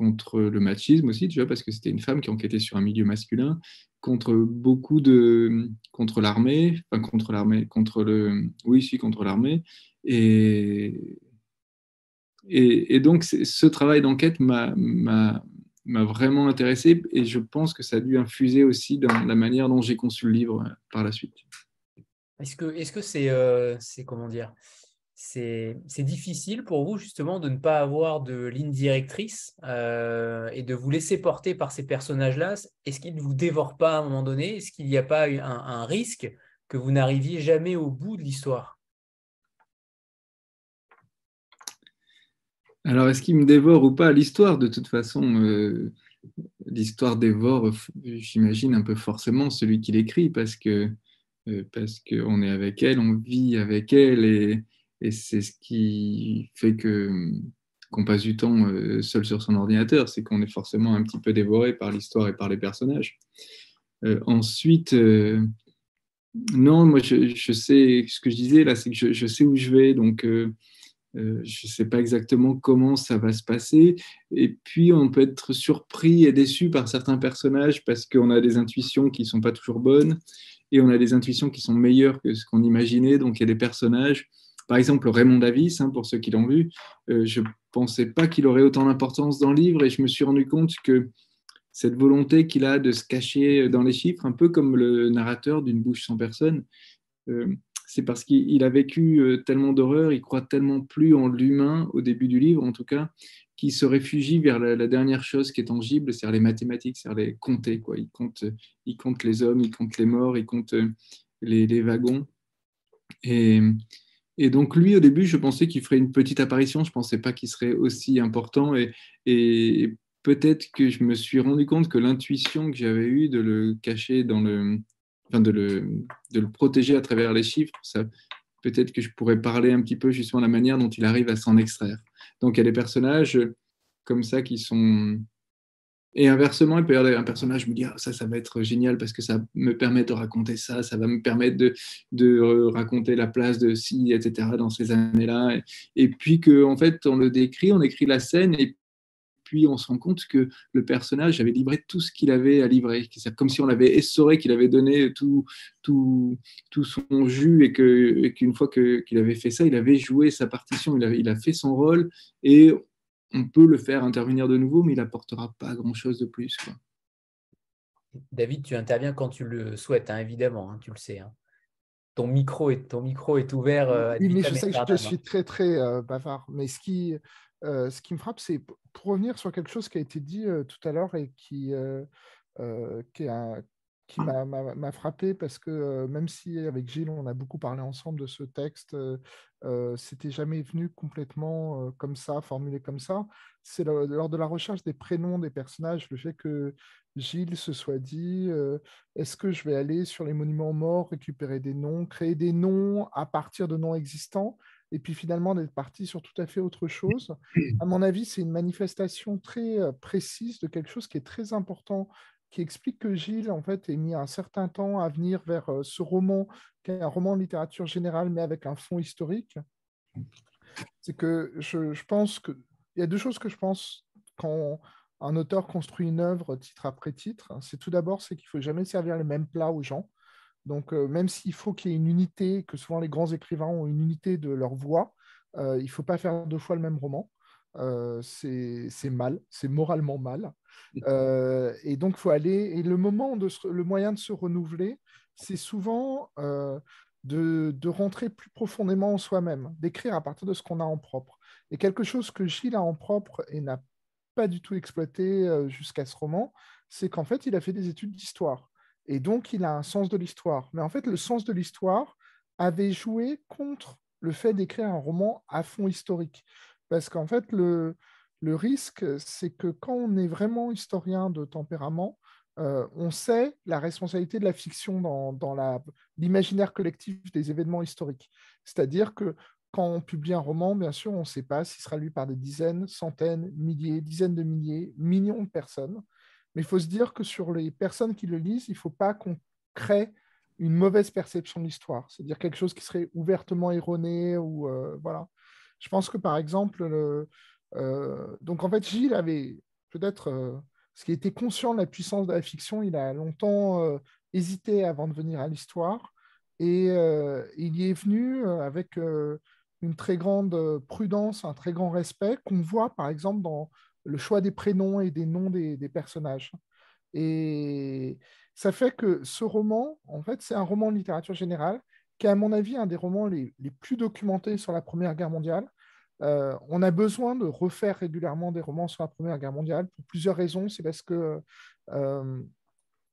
contre le machisme aussi, tu vois, parce que c'était une femme qui enquêtait sur un milieu masculin, contre beaucoup de, contre l'armée, enfin contre l'armée, contre le, oui, si, contre l'armée, et, et, donc ce travail d'enquête m'a, vraiment intéressé, et je pense que ça a dû infuser aussi dans la manière dont j'ai conçu le livre euh, par la suite. Est-ce que, est-ce que c'est, euh, c'est comment dire c'est difficile pour vous justement de ne pas avoir de ligne directrice euh, et de vous laisser porter par ces personnages-là? Est-ce qu'ils ne vous dévorent pas à un moment donné? Est-ce qu'il n'y a pas un, un, risque que vous n'arriviez jamais au bout de l'histoire? Alors, est-ce qu'il me dévore ou pas L'histoire, de toute façon, euh, l'histoire dévore, j'imagine, un peu forcément celui qui l'écrit parce que euh, parce qu'on est avec elle, on vit avec elle et et c'est ce qui fait que qu'on passe du temps seul sur son ordinateur, c'est qu'on est forcément un petit peu dévoré par l'histoire et par les personnages. ensuite, non, moi je, sais ce que je disais là, c'est que je, sais où je vais, donc euh, je ne sais pas exactement comment ça va se passer. Et puis, on peut être surpris et déçu par certains personnages parce qu'on a des intuitions qui ne sont pas toujours bonnes et on a des intuitions qui sont meilleures que ce qu'on imaginait. Donc, il y a des personnages, par exemple Raymond Davis, hein, pour ceux qui l'ont lu, euh, je ne pensais pas qu'il aurait autant d'importance dans le livre et je me suis rendu compte que cette volonté qu'il a de se cacher dans les chiffres, un peu comme le narrateur d'une bouche sans personne, euh, c'est parce qu'il a vécu euh, tellement d'horreur, il croit tellement plus en l'humain au début du livre, en tout cas, qu'il se réfugie vers la, dernière chose qui est tangible, c'est-à-dire les mathématiques, c'est-à-dire les compter. Quoi. Il, compte, il compte les hommes, il compte les morts, il compte euh, les, wagons. Et, donc lui, au début, je pensais qu'il ferait une petite apparition, je ne pensais pas qu'il serait aussi important. Et, et peut-être que je me suis rendu compte que l'intuition que j'avais eue de le cacher de, le, protéger à travers les chiffres, peut-être que je pourrais parler un petit peu justement de la manière dont il arrive à s'en extraire. Donc il y a des personnages comme ça qui sont... Et inversement, il peut y avoir un personnage me dire ça, ça va être génial parce que ça me permet de raconter ça, ça va me permettre de, raconter la place de ci, etc. dans ces années-là. Et, puis qu'en en fait, on le décrit, on écrit la scène et puis on se rend compte que le personnage avait livré tout ce qu'il avait à livrer. C'est comme si on l'avait essoré, qu'il avait donné tout, tout, tout son jus et qu'une fois qu'il avait fait ça, il avait joué sa partition, il, il a fait son rôle et on peut le faire intervenir de nouveau, mais il n'apportera pas grand-chose de plus. David, tu interviens quand tu le souhaites, hein, évidemment, hein, tu le sais. Hein. Ton micro, est, ton micro est ouvert. Euh, oui, mais je sais que je suis très, très euh, bavard. Mais ce qui, euh, ce qui me frappe, c'est pour revenir sur quelque chose qui a été dit euh, tout à l'heure et qui, euh, qui, qui m'a frappé parce que même si avec Gilles, on a beaucoup parlé ensemble de ce texte, c'était jamais venu complètement comme ça, formulé comme ça. C'est lors de la recherche des prénoms des personnages, le fait que Gilles se soit dit est-ce que je vais aller sur les monuments morts, récupérer des noms, créer des noms à partir de noms existants? Et puis finalement d'être parti sur tout à fait autre chose. À mon avis, c'est une manifestation très euh, précise de quelque chose qui est très important, qui explique que Gilles, en fait, ait mis un certain temps à venir vers euh, ce roman, qui est un roman de littérature générale, mais avec un fond historique. C'est que je, pense que... Il y a deux choses que je pense quand un auteur construit une œuvre titre après titre. C'est tout d'abord, c'est qu'il ne faut jamais servir les mêmes plats aux gens. Donc, euh, même s'il faut qu'il y ait une unité, que souvent les grands écrivains ont une unité de leur voix, euh, il ne faut pas faire deux fois le même roman. C'est mal, c'est moralement mal. Et donc, faut aller. Et le moment, de le moyen de se renouveler, c'est souvent de, de, rentrer plus profondément en soi-même, d'écrire à partir de ce qu'on a en propre. Et quelque chose que Gilles a en propre et n'a pas du tout exploité jusqu'à ce roman, c'est qu'en fait, il a fait des études d'histoire. Et donc, il a un sens de l'histoire. Mais en fait, le sens de l'histoire avait joué contre le fait d'écrire un roman à fond historique. Parce qu'en fait, le, le risque, c'est que quand on est vraiment historien de tempérament, euh, on sait la responsabilité de la fiction dans, l'imaginaire collectif des événements historiques. C'est-à-dire que quand on publie un roman, bien sûr, on ne sait pas s'il sera lu par des dizaines, centaines, milliers, dizaines de milliers, millions de personnes. Mais il faut se dire que sur les personnes qui le lisent, il ne faut pas qu'on crée une mauvaise perception de l'histoire, c'est-à-dire quelque chose qui serait ouvertement erroné ou euh, voilà. Je pense que par exemple, euh, donc en fait, Gilles avait peut-être, euh, ce qui était conscient de la puissance de la fiction, il a longtemps hésité avant de venir à l'histoire et il y est venu avec une très grande prudence, un très grand respect qu'on voit par exemple dans le choix des prénoms et des noms des, personnages. Et ça fait que ce roman, en fait, c'est un roman de littérature générale qui est, à mon avis, un des romans les, plus documentés sur la Première Guerre mondiale. Euh, on a besoin de refaire régulièrement des romans sur la Première Guerre mondiale pour plusieurs raisons. C'est parce que euh,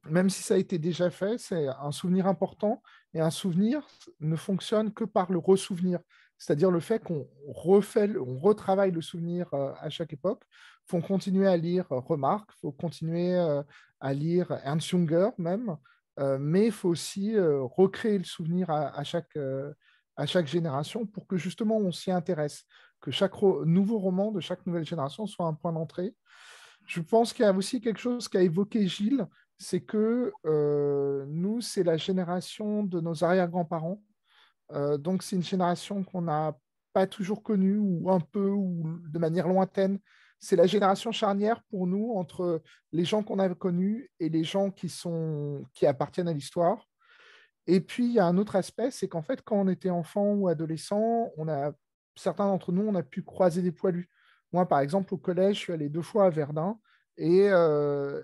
même si ça a été déjà fait, c'est un souvenir important et un souvenir ne fonctionne que par le ressouvenir, c'est-à-dire le fait qu'on refait, on retravaille le souvenir euh, à chaque époque faut continuer à lire Remarque, il faut continuer à lire Ernst Junger même, mais il faut aussi recréer le souvenir à, chaque, à chaque génération pour que justement on s'y intéresse. Que chaque nouveau roman de chaque nouvelle génération soit un point d'entrée. Je pense qu'il y a aussi quelque chose qu'a évoqué Gilles, c'est que euh, nous, c'est la génération de nos arrière-grands-parents. Euh, donc, c'est une génération qu'on n'a pas toujours connue, ou un peu, ou de manière lointaine. C'est la génération charnière pour nous entre les gens qu'on a connus et les gens qui, sont, qui appartiennent à l'histoire. Et puis, il y a un autre aspect, c'est qu'en fait, quand on était enfant ou adolescent, on a, certains d'entre nous, on a pu croiser des poilus. Moi, par exemple, au collège, je suis allé deux fois à Verdun. Et, euh,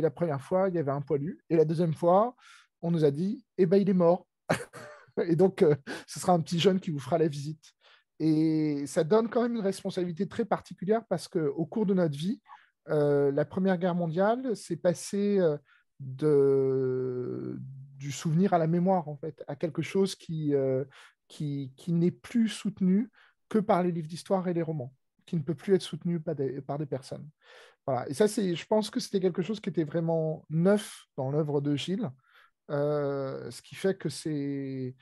la première fois, il y avait un poilu. Et la deuxième fois, on nous a dit, eh ben, il est mort. et donc, euh, ce sera un petit jeune qui vous fera la visite. Et ça donne quand même une responsabilité très particulière parce qu'au cours de notre vie, euh, la Première Guerre mondiale s'est passée de, du souvenir à la mémoire, en fait, à quelque chose qui, qui, n'est plus soutenu que par les livres d'histoire et les romans qui ne peut plus être soutenu par des, personnes. Voilà. Et ça, c'est, je pense que c'était quelque chose qui était vraiment neuf dans l'œuvre de Gilles, euh, ce qui fait que c'était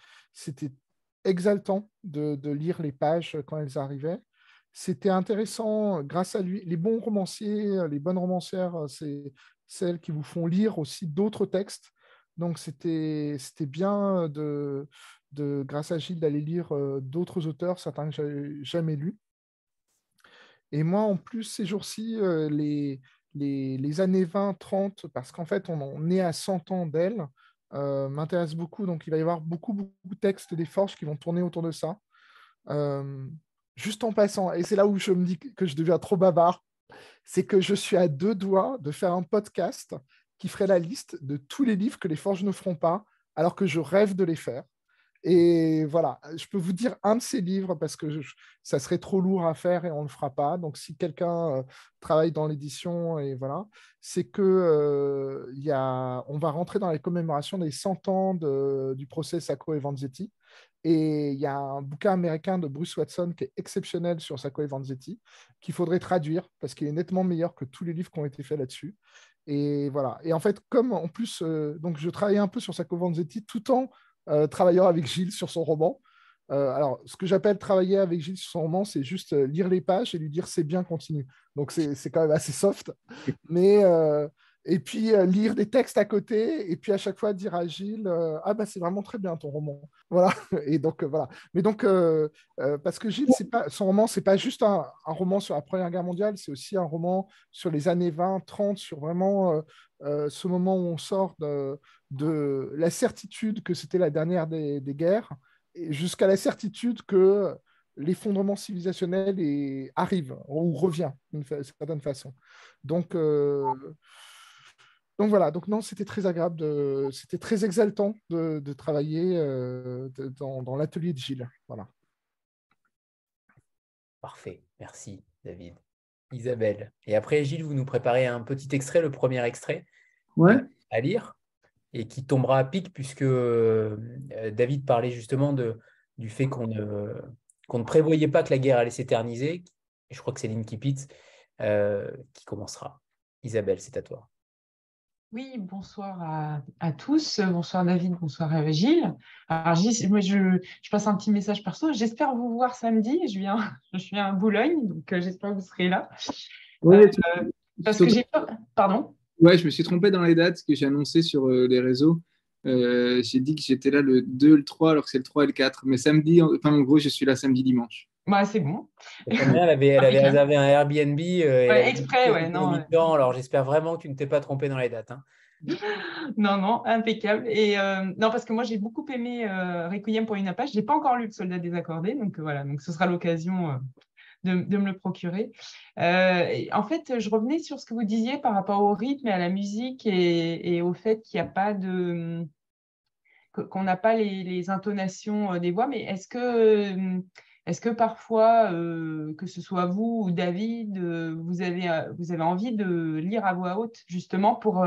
exaltant de, de, lire les pages quand elles arrivaient. C'était intéressant grâce à lui. Les bons romanciers, les bonnes romancières, c'est celles qui vous font lire aussi d'autres textes. Donc c'était, c'était bien de, de, grâce à Gilles d'aller lire euh, d'autres auteurs, certains que j'avais jamais lus. Et moi, en plus, ces jours-ci, euh, les, années 20-30, parce qu'en fait, on, est à 100 ans d'elle, euh, m'intéresse beaucoup. Donc, il va y avoir beaucoup, beaucoup de textes des forges qui vont tourner autour de ça. Juste en passant, et c'est là où je me dis que je deviens trop bavard, c'est que je suis à deux doigts de faire un podcast qui ferait la liste de tous les livres que les forges ne feront pas, alors que je rêve de les faire. Et voilà, je peux vous dire un de ces livres parce que ça serait trop lourd à faire et on ne le fera pas. Donc, si quelqu'un euh, travaille dans l'édition, et voilà, c'est que euh, y a, on va rentrer dans les commémorations des 100 ans du procès Sacco et Vanzetti. Et il y a un bouquin américain de Bruce Watson qui est exceptionnel sur Sacco et Vanzetti, qu'il faudrait traduire parce qu'il est nettement meilleur que tous les livres qui ont été faits là-dessus. Et voilà. Et en fait, comme en plus, euh, donc je travaillais un peu sur Sacco Vanzetti tout en travaillant avec Gilles sur son roman. Euh, alors, ce que j'appelle travailler avec Gilles sur son roman, c'est juste euh, lire les pages et lui dire c'est bien, continue. Donc, c'est quand même assez soft. Mais, et puis, lire des textes à côté, et puis à chaque fois dire à Gilles Ah, bah, c'est vraiment très bien ton roman. Voilà. Et donc, voilà. Mais donc, parce que Gilles, pas, son roman, c'est pas juste un, roman sur la Première Guerre mondiale, c'est aussi un roman sur les années 20, 30, sur vraiment ce moment où on sort de, de la certitude que c'était la dernière des, guerres, jusqu'à la certitude que l'effondrement civilisationnel est, arrive ou revient d'une certaine façon. Donc, euh, donc voilà, donc non, c'était très agréable, c'était très exaltant de, travailler euh, dans, dans l'atelier de Gilles. Voilà. Parfait, merci David. Isabelle. Et après, Gilles, vous nous préparez un petit extrait, le premier extrait ouais. à lire et qui tombera à pic puisque euh, David parlait justement de, du fait qu'on ne, qu'on ne prévoyait pas que la guerre allait s'éterniser. Et je crois que c'est Lynn Kipitz euh, qui commencera. Isabelle, c'est à toi. Oui, bonsoir à, à, tous. Bonsoir David, bonsoir à Gilles. Alors Gilles, moi je, je, passe un petit message perso. J'espère vous voir samedi. Je viens, je suis à Boulogne, donc euh, j'espère que vous serez là. Oui, euh, parce que j'ai Pardon? Ouais, je me suis trompé dans les dates que j'ai annoncées sur euh, les réseaux. Euh, j'ai dit que j'étais là le 2, le 3, alors que c'est le 3 et le 4. Mais samedi, enfin, en gros, je suis là samedi, dimanche. Bah, c'est bon. Elle avait, elle avait réservé un Airbnb. Euh, ouais, exprès, ouais. Non, Alors, j'espère vraiment que tu ne t'es pas trompé dans les dates. Hein. non, non, impeccable. Et non, parce que moi, j'ai beaucoup aimé Requiem pour une Apache. Je n'ai pas encore lu Le Soldat désaccordé. Donc, voilà. Donc, ce sera l'occasion de, me le procurer. Euh, en fait, je revenais sur ce que vous disiez par rapport au rythme et à la musique et, au fait qu'il n'y a pas de qu'on n'a pas les, intonations euh, des voix, mais est-ce que est-ce que parfois, euh, que ce soit vous ou David, vous, avez, vous avez envie de lire à voix haute, justement, pour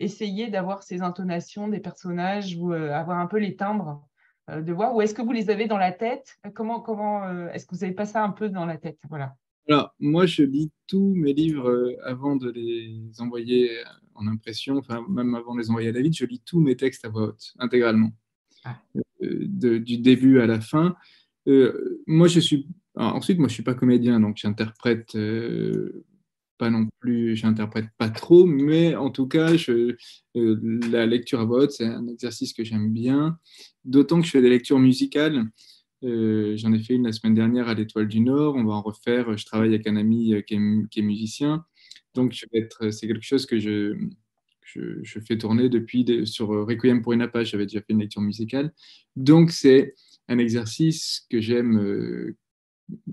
essayer d'avoir ces intonations des personnages ou avoir un peu les timbres? De voir Ou est-ce que vous les avez dans la tête Comment, comment euh, est-ce que vous avez pas ça un peu dans la tête Voilà. Alors, moi, je lis tous mes livres euh, avant de les envoyer en impression, enfin, même avant de les envoyer à David, je lis tous mes textes à voix haute, intégralement, ah. du début à la fin. moi, je suis ensuite, moi, je ne suis pas comédien, donc j'interprète pas non plus, j'interprète pas trop, mais en tout cas, je, la lecture à voix c'est un exercice que j'aime bien, d'autant que je fais des lectures musicales. J'en ai fait une la semaine dernière à l'Étoile du Nord, on va en refaire. Je travaille avec un ami qui est, qui est musicien, donc c'est quelque chose que je, fais tourner depuis sur Requiem pour une Apache, j'avais déjà fait une lecture musicale. Donc, c'est un exercice que j'aime, euh,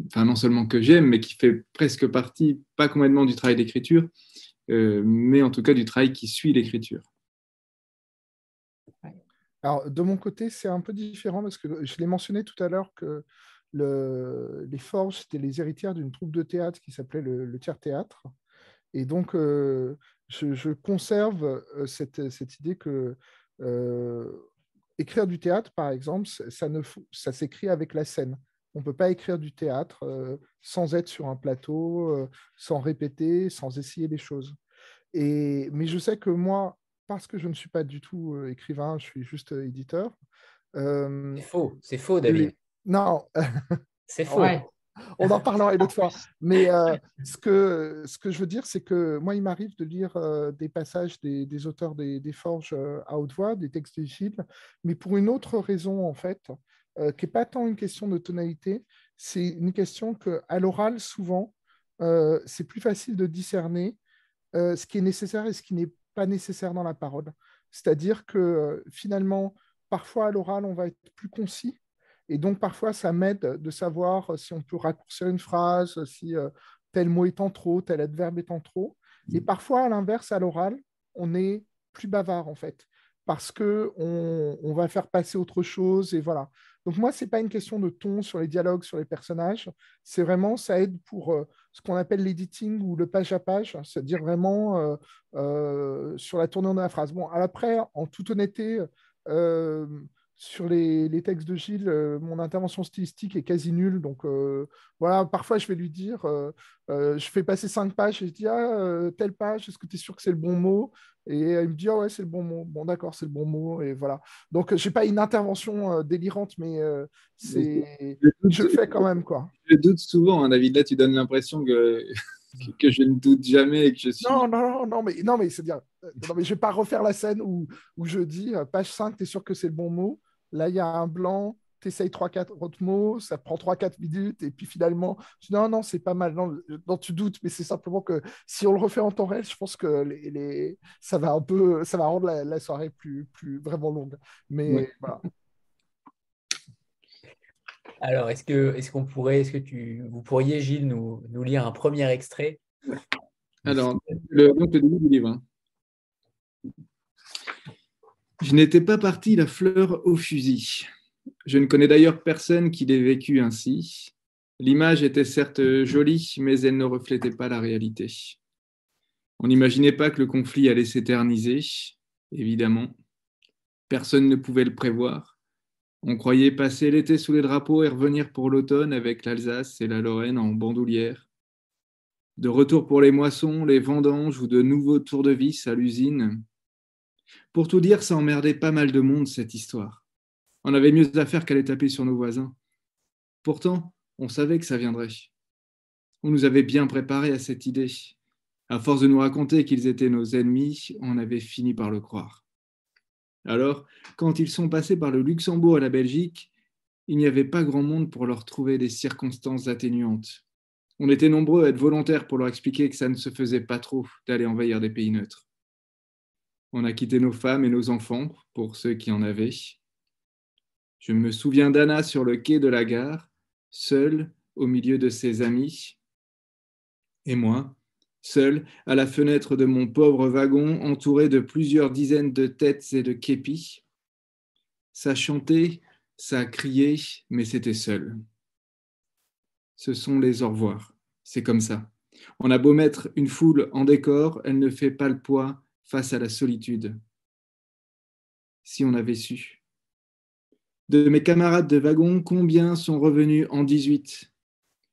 enfin, non seulement que j'aime, mais qui fait presque partie, pas complètement du travail d'écriture, euh, mais en tout cas du travail qui suit l'écriture. Alors, de mon côté, c'est un peu différent parce que je l'ai mentionné tout à l'heure que le, les Forges, c'était les héritières d'une troupe de théâtre qui s'appelait le, Tiers Théâtre. Et donc, euh, je, conserve euh, cette, idée que écrire du théâtre, par exemple, ça, ça s'écrit avec la scène. On ne peut pas écrire du théâtre euh, sans être sur un plateau, sans répéter, sans essayer les choses. Et, mais je sais que moi, parce que je ne suis pas du tout écrivain, je suis juste éditeur. c'est faux, c'est faux, David. Non. c'est faux on en parlera une autre fois. Mais euh, ce, que, ce que je veux dire, c'est que moi, il m'arrive de lire euh, des passages des, auteurs des, Forges euh, à haute voix, des textes de mais pour une autre raison, en fait, qui n'est pas tant une question de tonalité, c'est une question qu'à l'oral, souvent, c'est plus facile de discerner ce qui est nécessaire et ce qui n'est pas nécessaire dans la parole. C'est-à-dire que finalement, parfois à l'oral, on va être plus concis et donc, parfois, ça m'aide de savoir si on peut raccourcir une phrase, si euh, tel mot est en trop, tel adverbe est en trop. Et mmh. parfois, à l'inverse, à l'oral, on est plus bavard, en fait, parce qu'on on va faire passer autre chose. Et voilà. Donc, moi, ce n'est pas une question de ton sur les dialogues, sur les personnages. C'est vraiment, ça aide pour euh, ce qu'on appelle l'editing ou le page à page, c'est-à-dire vraiment euh, sur la tournure de la phrase. Bon, après, en toute honnêteté, sur les, textes de Gilles, euh, mon intervention stylistique est quasi nulle. Donc euh, voilà, parfois je vais lui dire, euh, je fais passer cinq pages et je dis ah telle page, est-ce que tu es sûr que c'est le bon mot? Et il me dit ah ouais c'est le bon mot. Bon d'accord c'est le bon mot et voilà. Donc j'ai pas une intervention délirante, mais c'est je le fais quand même quoi. Je doute souvent, hein, David. Là tu donnes l'impression que que je ne doute jamais et que je suis. Non, non, non, non mais, non, mais c'est dire. Non, mais je ne vais pas refaire la scène où, où je dis page 5, tu es sûr que c'est le bon mot? Là, il y a un blanc, tu essayes 3-4 autres mots, ça prend 3-4 minutes, et puis finalement, tu dis, non, non, c'est pas mal. Non, tu doutes, mais c'est simplement que si on le refait en temps réel, je pense que les, ça va un peu, ça va rendre la, soirée plus, plus vraiment longue. Mais voilà. Alors, est-ce que, est-ce qu'on pourrait, est-ce que tu, vous pourriez, Gilles, nous, nous lire un premier extrait? Alors, le, donc le début du livre. Je n'étais pas parti la fleur au fusil. Je ne connais d'ailleurs personne qui l'ait vécu ainsi. L'image était certes jolie, mais elle ne reflétait pas la réalité. On n'imaginait pas que le conflit allait s'éterniser, évidemment. Personne ne pouvait le prévoir. On croyait passer l'été sous les drapeaux et revenir pour l'automne avec l'Alsace et la Lorraine en bandoulière. De retour pour les moissons, les vendanges ou de nouveaux tours de vis à l'usine, pour tout dire, ça emmerdait pas mal de monde, cette histoire. On avait mieux à faire qu'aller taper sur nos voisins. Pourtant, on savait que ça viendrait. On nous avait bien préparés à cette idée. À force de nous raconter qu'ils étaient nos ennemis, on avait fini par le croire. Alors, quand ils sont passés par le Luxembourg et la Belgique, il n'y avait pas grand monde pour leur trouver des circonstances atténuantes. On était nombreux à être volontaires pour leur expliquer que ça ne se faisait pas trop d'aller envahir des pays neutres. On a quitté nos femmes et nos enfants, pour ceux qui en avaient. Je me souviens d'Anna sur le quai de la gare, seule au milieu de ses amis. Et moi, seul à la fenêtre de mon pauvre wagon, entouré de plusieurs dizaines de têtes et de képis. Ça chantait, ça criait, mais c'était seul. Ce sont les au revoir. C'est comme ça. On a beau mettre une foule en décor, elle ne fait pas le poids face à la solitude. Si on avait su. De mes camarades de wagon, combien sont revenus en 18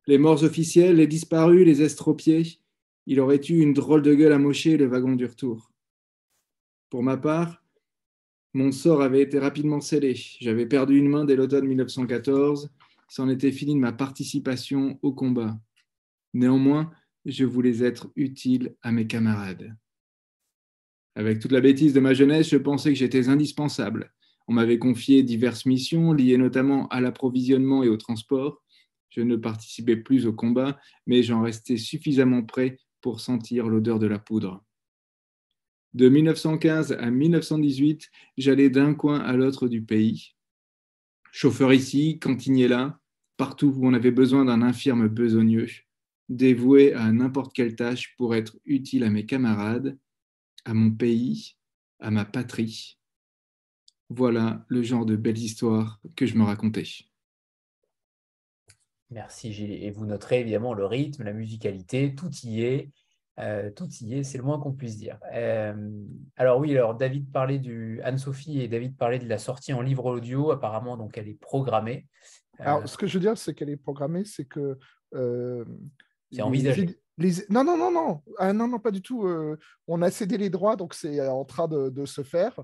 Les morts officiels, les disparus, les estropiés, il aurait eu une drôle de gueule à mocher le wagon du retour. Pour ma part, mon sort avait été rapidement scellé. J'avais perdu une main dès l'automne 1914. c'en était fini de ma participation au combat. Néanmoins, je voulais être utile à mes camarades. Avec toute la bêtise de ma jeunesse, je pensais que j'étais indispensable. On m'avait confié diverses missions liées notamment à l'approvisionnement et au transport. Je ne participais plus au combat, mais j'en restais suffisamment prêt pour sentir l'odeur de la poudre. De 1915 à 1918, j'allais d'un coin à l'autre du pays. Chauffeur ici, cantinier là, partout où on avait besoin d'un infirme besogneux, dévoué à n'importe quelle tâche pour être utile à mes camarades, à mon pays, à ma patrie. Voilà le genre de belles histoires que je me racontais. Merci Gilles. Et vous noterez évidemment le rythme, la musicalité, tout y est. Euh, tout y est, c'est le moins qu'on puisse dire. Euh, alors oui, alors David parlait du Anne-Sophie et David parlait de la sortie en livre audio. Apparemment, donc elle est programmée. Alors, ce que je veux dire, c'est qu'elle est programmée, c'est que euh, c'est envisagé. Non, non, non, non. Ah, non, non, pas du tout. on a cédé les droits, donc c'est en train de, se faire.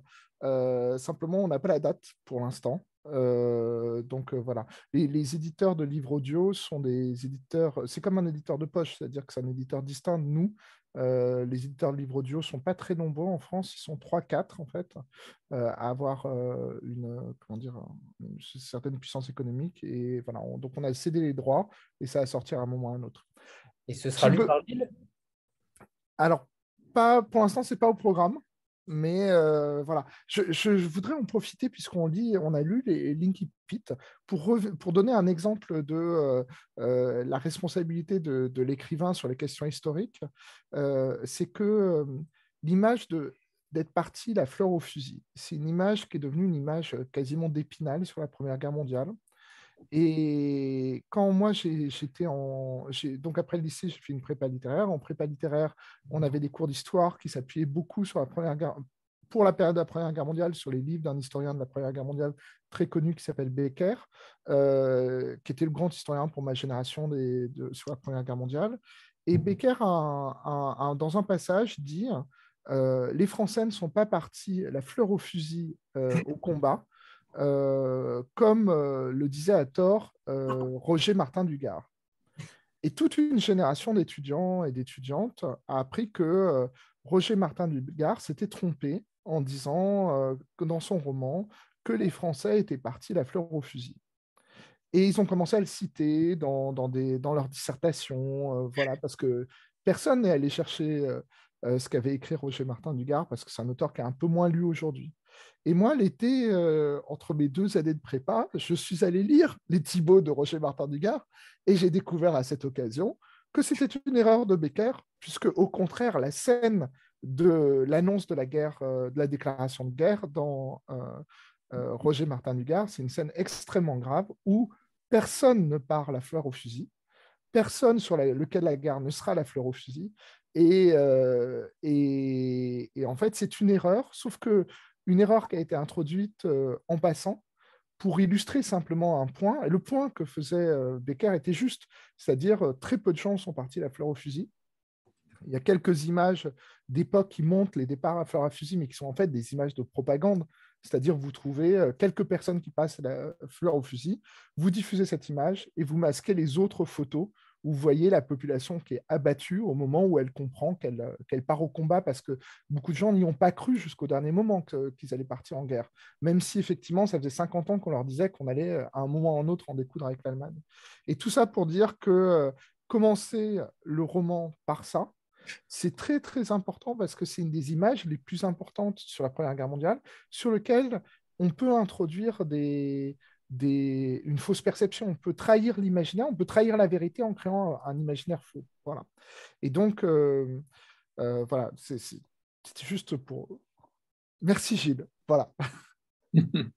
simplement, on n'a pas la date pour l'instant. donc voilà, les, éditeurs de livres audio sont des éditeurs, c'est comme un éditeur de poche, c'est-à-dire que c'est un éditeur distinct de nous. les éditeurs de livres audio ne sont pas très nombreux en France, ils sont 3-4 en fait, à avoir une certaine puissance économique. Et voilà, donc on a cédé les droits et ça va sortir à un moment ou à un autre. Et ce sera lu par Gilles? Alors, pas, pour l'instant, ce n'est pas au programme. Mais euh, voilà, je, voudrais en profiter puisqu'on lit, on a lu les Linky Pit pour, pour donner un exemple de euh, euh, la responsabilité de, de l'écrivain sur les questions historiques. c'est que l'image de d'être parti la fleur au fusil, c'est une image qui est devenue une image quasiment d'épinal sur la Première Guerre mondiale. Et quand moi j'étais en. Donc après le lycée, j'ai fait une prépa littéraire. En prépa littéraire, on avait des cours d'histoire qui s'appuyaient beaucoup sur la Première Guerre. Pour la période de la Première Guerre mondiale, sur les livres d'un historien de la Première Guerre mondiale très connu qui s'appelle Becker, euh, qui était le grand historien pour ma génération des, de, sur la Première Guerre mondiale. Et Becker, dans un passage, dit euh, Les Français ne sont pas partis la fleur au fusil euh, au combat, comme euh, le disait à tort euh, Roger Martin Dugard. Et toute une génération d'étudiants et d'étudiantes a appris que Roger Martin Dugard s'était trompé en disant dans son roman que les Français étaient partis la fleur au fusil. Et ils ont commencé à le citer dans leurs dissertations, voilà, parce que personne n'est allé chercher ce qu'avait écrit Roger Martin Dugard, parce que c'est un auteur qui est un peu moins lu aujourd'hui. Et moi, l'été, euh, entre mes deux années de prépa, je suis allé lire les Thibauts de Roger Martin Dugard et j'ai découvert à cette occasion que c'était une erreur de Becker, puisque au contraire, la scène de l'annonce de la guerre, euh, de la déclaration de guerre dans euh, Roger Martin Dugard, c'est une scène extrêmement grave où personne ne part la fleur au fusil, personne sur lequel la guerre ne sera la fleur au fusil. Et, en fait, c'est une erreur, sauf que une erreur qui a été introduite euh, en passant pour illustrer simplement un point. Et le point que faisait euh, Becker était juste, c'est-à-dire euh, très peu de gens sont partis la fleur au fusil. Il y a quelques images d'époque qui montrent les départs à fleur à fusil, mais qui sont en fait des images de propagande. C'est-à-dire vous trouvez quelques personnes qui passent la fleur au fusil, vous diffusez cette image et vous masquez les autres photos vous voyez la population qui est abattue au moment où elle comprend qu'elle euh, part au combat, parce que beaucoup de gens n'y ont pas cru jusqu'au dernier moment qu'ils allaient partir en guerre, même si effectivement ça faisait 50 ans qu'on leur disait qu'on allait euh, à un moment ou à un autre en découdre avec l'Allemagne. Et tout ça pour dire que euh, commencer le roman par ça, c'est très très important parce que c'est une des images les plus importantes sur la Première Guerre mondiale, sur lequel on peut introduire des, une fausse perception. On peut trahir l'imaginaire, on peut trahir la vérité en créant un, imaginaire faux. Voilà. Et donc, euh, euh, voilà, c'était juste pour. Merci Gilles. Voilà.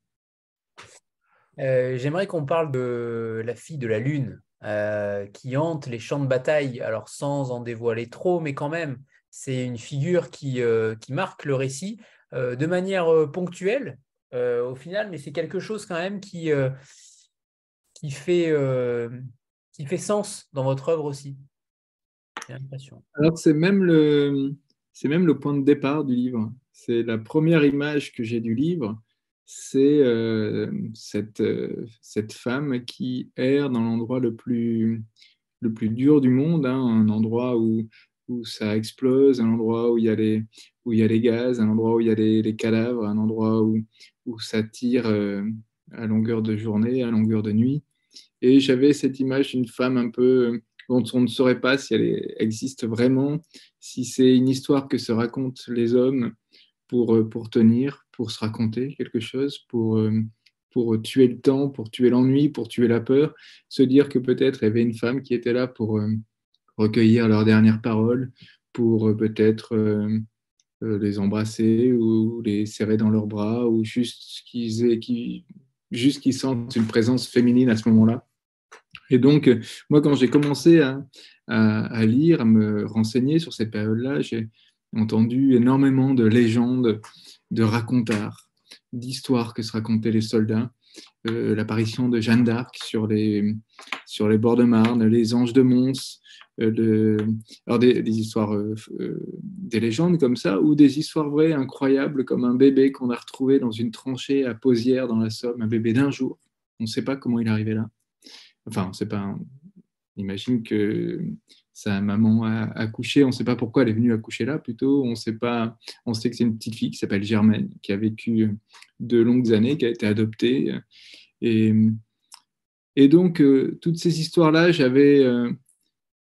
Euh, j'aimerais qu'on parle de la fille de la Lune qui hante les champs de bataille, alors sans en dévoiler trop, mais quand même, c'est une figure qui, qui marque le récit de manière ponctuelle, euh, au final, mais c'est quelque chose quand même qui, euh, qui, fait, euh, qui fait sens dans votre œuvre aussi. Alors, c'est même, le, c'est même le point de départ du livre. C'est la première image que j'ai du livre. c'est cette, cette femme qui erre dans l'endroit le plus, le plus dur du monde, hein, un endroit où, où ça explose, un endroit où il y a les, où il y a les gaz, un endroit où il y a les, les cadavres, un endroit où, où ça tire à longueur de journée, à longueur de nuit. Et j'avais cette image d'une femme un peu dont on ne saurait pas si elle existe vraiment, si c'est une histoire que se racontent les hommes pour, euh, pour tenir, pour se raconter quelque chose, pour, euh, pour tuer le temps, pour tuer l'ennui, pour tuer la peur, se dire que peut-être il y avait une femme qui était là pour euh, recueillir leurs dernières paroles, pour peut-être les embrasser ou les serrer dans leurs bras, ou juste qu'ils sentent une présence féminine à ce moment-là. Et donc, moi, quand j'ai commencé à, lire, à me renseigner sur cette période-là, j'ai entendu énormément de légendes, de racontars, d'histoires que se racontaient les soldats. Euh, l'apparition de Jeanne d'Arc sur les, sur les bords de Marne, les anges de Mons, euh, alors des, histoires, euh, des légendes comme ça, ou des histoires vraies incroyables, comme un bébé qu'on a retrouvé dans une tranchée à Posière dans la Somme, un bébé d'un jour. On ne sait pas comment il est arrivé là. Enfin, on sait pas. On imagine que sa maman a accouché, on ne sait pas pourquoi elle est venue accoucher là, plutôt, on sait pas, on sait que c'est une petite fille qui s'appelle Germaine, qui a vécu de longues années, qui a été adoptée. Et, donc, euh, toutes ces histoires-là, j'avais, euh,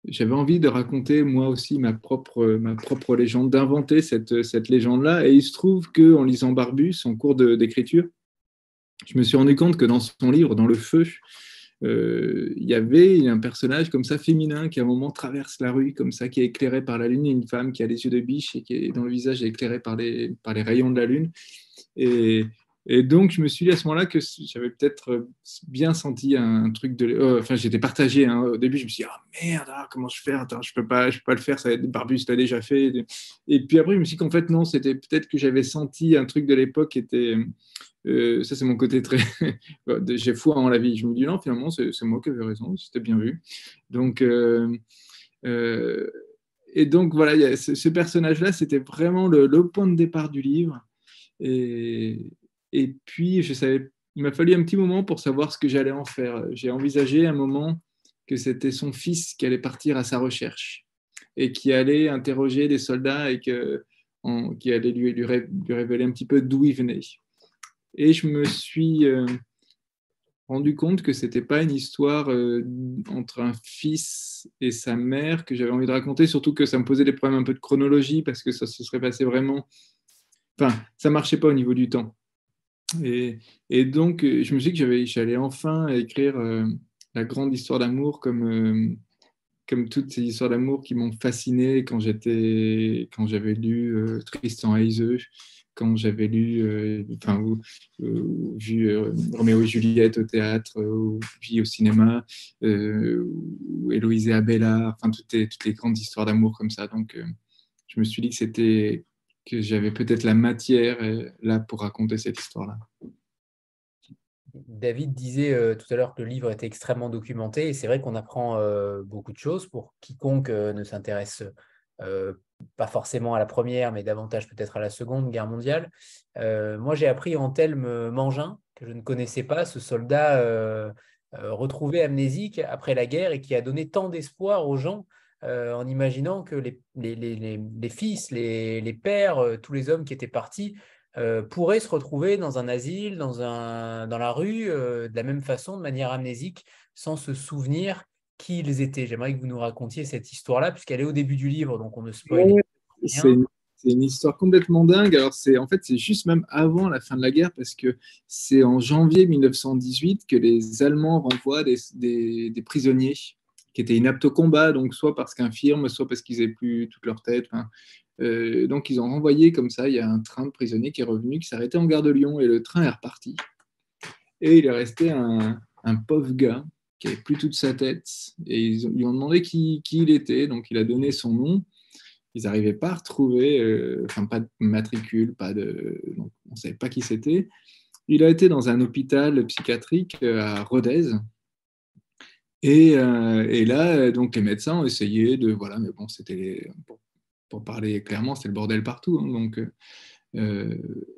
j'avais envie de raconter moi aussi ma propre, ma propre légende, d'inventer cette, cette légende-là. Et il se trouve qu'en lisant Barbus, en cours d'écriture, je me suis rendu compte que dans son livre, Dans le feu, il y avait un personnage comme ça féminin qui à un moment traverse la rue comme ça, qui est éclairé par la lune, une femme qui a les yeux de biche et qui est, dont le visage éclairé par les, rayons de la lune. Et, et donc, je me suis dit à ce moment-là que j'avais peut-être bien senti un, truc de. Euh, enfin, j'étais partagé. Hein. Au début, je me suis dit, ah merde, comment je fais? Attends, je peux pas, je peux pas le faire. Ça va Barbus l'a déjà fait. Et puis après, je me suis dit qu'en fait, non, c'était peut-être que j'avais senti un truc de l'époque qui était euh, ça, c'est mon côté très. J'ai foi en la vie. Je me dis non, finalement, c'est moi qui avais raison, c'était bien vu. Donc, euh, euh, et donc, voilà, ce, personnage-là, c'était vraiment le, point de départ du livre. Et, puis, je savais, il m'a fallu un petit moment pour savoir ce que j'allais en faire. J'ai envisagé un moment que c'était son fils qui allait partir à sa recherche et qui allait interroger les soldats et qui allait lui révéler un petit peu d'où il venait. Et je me suis euh, rendu compte que ce n'était pas une histoire euh, entre un fils et sa mère que j'avais envie de raconter, surtout que ça me posait des problèmes un peu de chronologie parce que ça se serait passé vraiment. Enfin, ça marchait pas au niveau du temps. Et, donc, je me suis dit que j'allais enfin écrire euh, la grande histoire d'amour comme, comme toutes ces histoires d'amour qui m'ont fasciné quand j'étais quand j'avais lu Tristan Heiseux quand j'avais lu, euh, enfin, vu euh, Roméo et Juliette au théâtre, ou puis au cinéma, euh, ou Héloïse et Abella, enfin, toutes les, grandes histoires d'amour comme ça. Donc, je me suis dit que c'était que j'avais peut-être la matière là pour raconter cette histoire-là. David disait tout à l'heure que le livre était extrêmement documenté et c'est vrai qu'on apprend beaucoup de choses pour quiconque ne s'intéresse pas forcément à la première, mais davantage peut-être à la seconde guerre mondiale. Euh, moi, j'ai appris en Telme Mangin, que je ne connaissais pas, ce soldat euh, euh, retrouvé amnésique après la guerre et qui a donné tant d'espoir aux gens en imaginant que les, les, fils, les, pères, tous les hommes qui étaient partis pourraient se retrouver dans un asile, dans, un, dans la rue, de la même façon, de manière amnésique, sans se souvenir qui ils étaient. J'aimerais que vous nous racontiez cette histoire-là, puisqu'elle est au début du livre, donc on ne spoil C'est une, histoire complètement dingue. Alors, c'est en fait, c'est juste même avant la fin de la guerre, parce que c'est en janvier 1918 que les Allemands renvoient des, des, prisonniers qui étaient inaptes au combat, donc soit parce qu'infirmes, soit parce qu'ils n'avaient plus toute leur tête. Euh, donc, ils ont renvoyé comme ça. Il y a un train de prisonniers qui est revenu, qui s'est arrêté en gare de Lyon, et le train est reparti. Et il est resté un, un pauvre gars qui n'avait plus toute sa tête. Et ils lui ont demandé qui, il était. Donc, il a donné son nom. Ils n'arrivaient pas à retrouver, euh, enfin, pas de matricule, pas de. Donc, on ne savait pas qui c'était. Il a été dans un hôpital psychiatrique euh, à Rodez. Et, euh, et, là, donc, les médecins ont essayé de. Voilà, mais bon, c'était. Pour, pour, parler clairement, c'était le bordel partout. Hein, donc.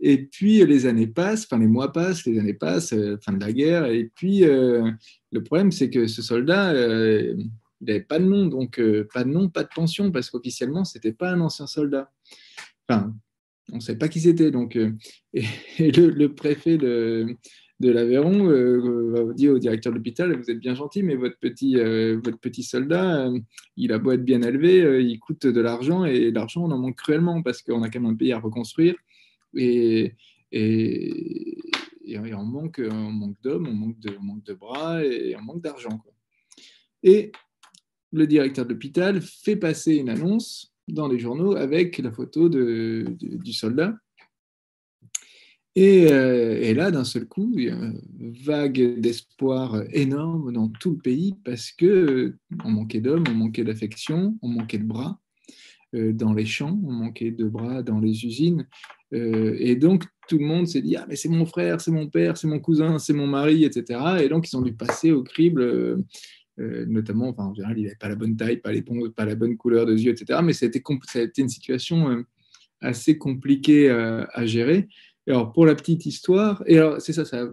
Et puis les années passent, enfin les mois passent, les années passent, fin de la guerre, et puis le problème c'est que ce soldat, il n'avait pas de nom, donc pas de nom, pas de pension, parce qu'officiellement c'était pas un ancien soldat. Enfin, on ne savait pas qui c'était, donc et, le, préfet de, l'Aveyron euh, va dire au directeur de l'hôpital Vous êtes bien gentil, mais votre petit, euh, votre petit soldat, euh, il a beau être bien élevé, il coûte de l'argent et l'argent, on en manque cruellement parce qu'on a quand même un pays à reconstruire. Et, on manque, on manque d'hommes, on, manque de, bras et on manque d'argent. Et le directeur de l'hôpital fait passer une annonce dans les journaux avec la photo du soldat euh, et, là, d'un seul coup, il y a une vague d'espoir énorme dans tout le pays parce que euh, on manquait d'hommes, on manquait d'affection, on manquait de bras euh, dans les champs, on manquait de bras dans les usines. Et donc, tout le monde s'est dit Ah, mais c'est mon frère, c'est mon père, c'est mon cousin, c'est mon mari, etc. Et donc, ils ont dû passer au crible. notamment, enfin, en général, il n'avait pas la bonne taille, pas, les, pas la bonne couleur de yeux, etc. Mais ça a été, ça a été une situation assez compliquée à gérer alors, pour la petite histoire, et alors, c'est ça, ça a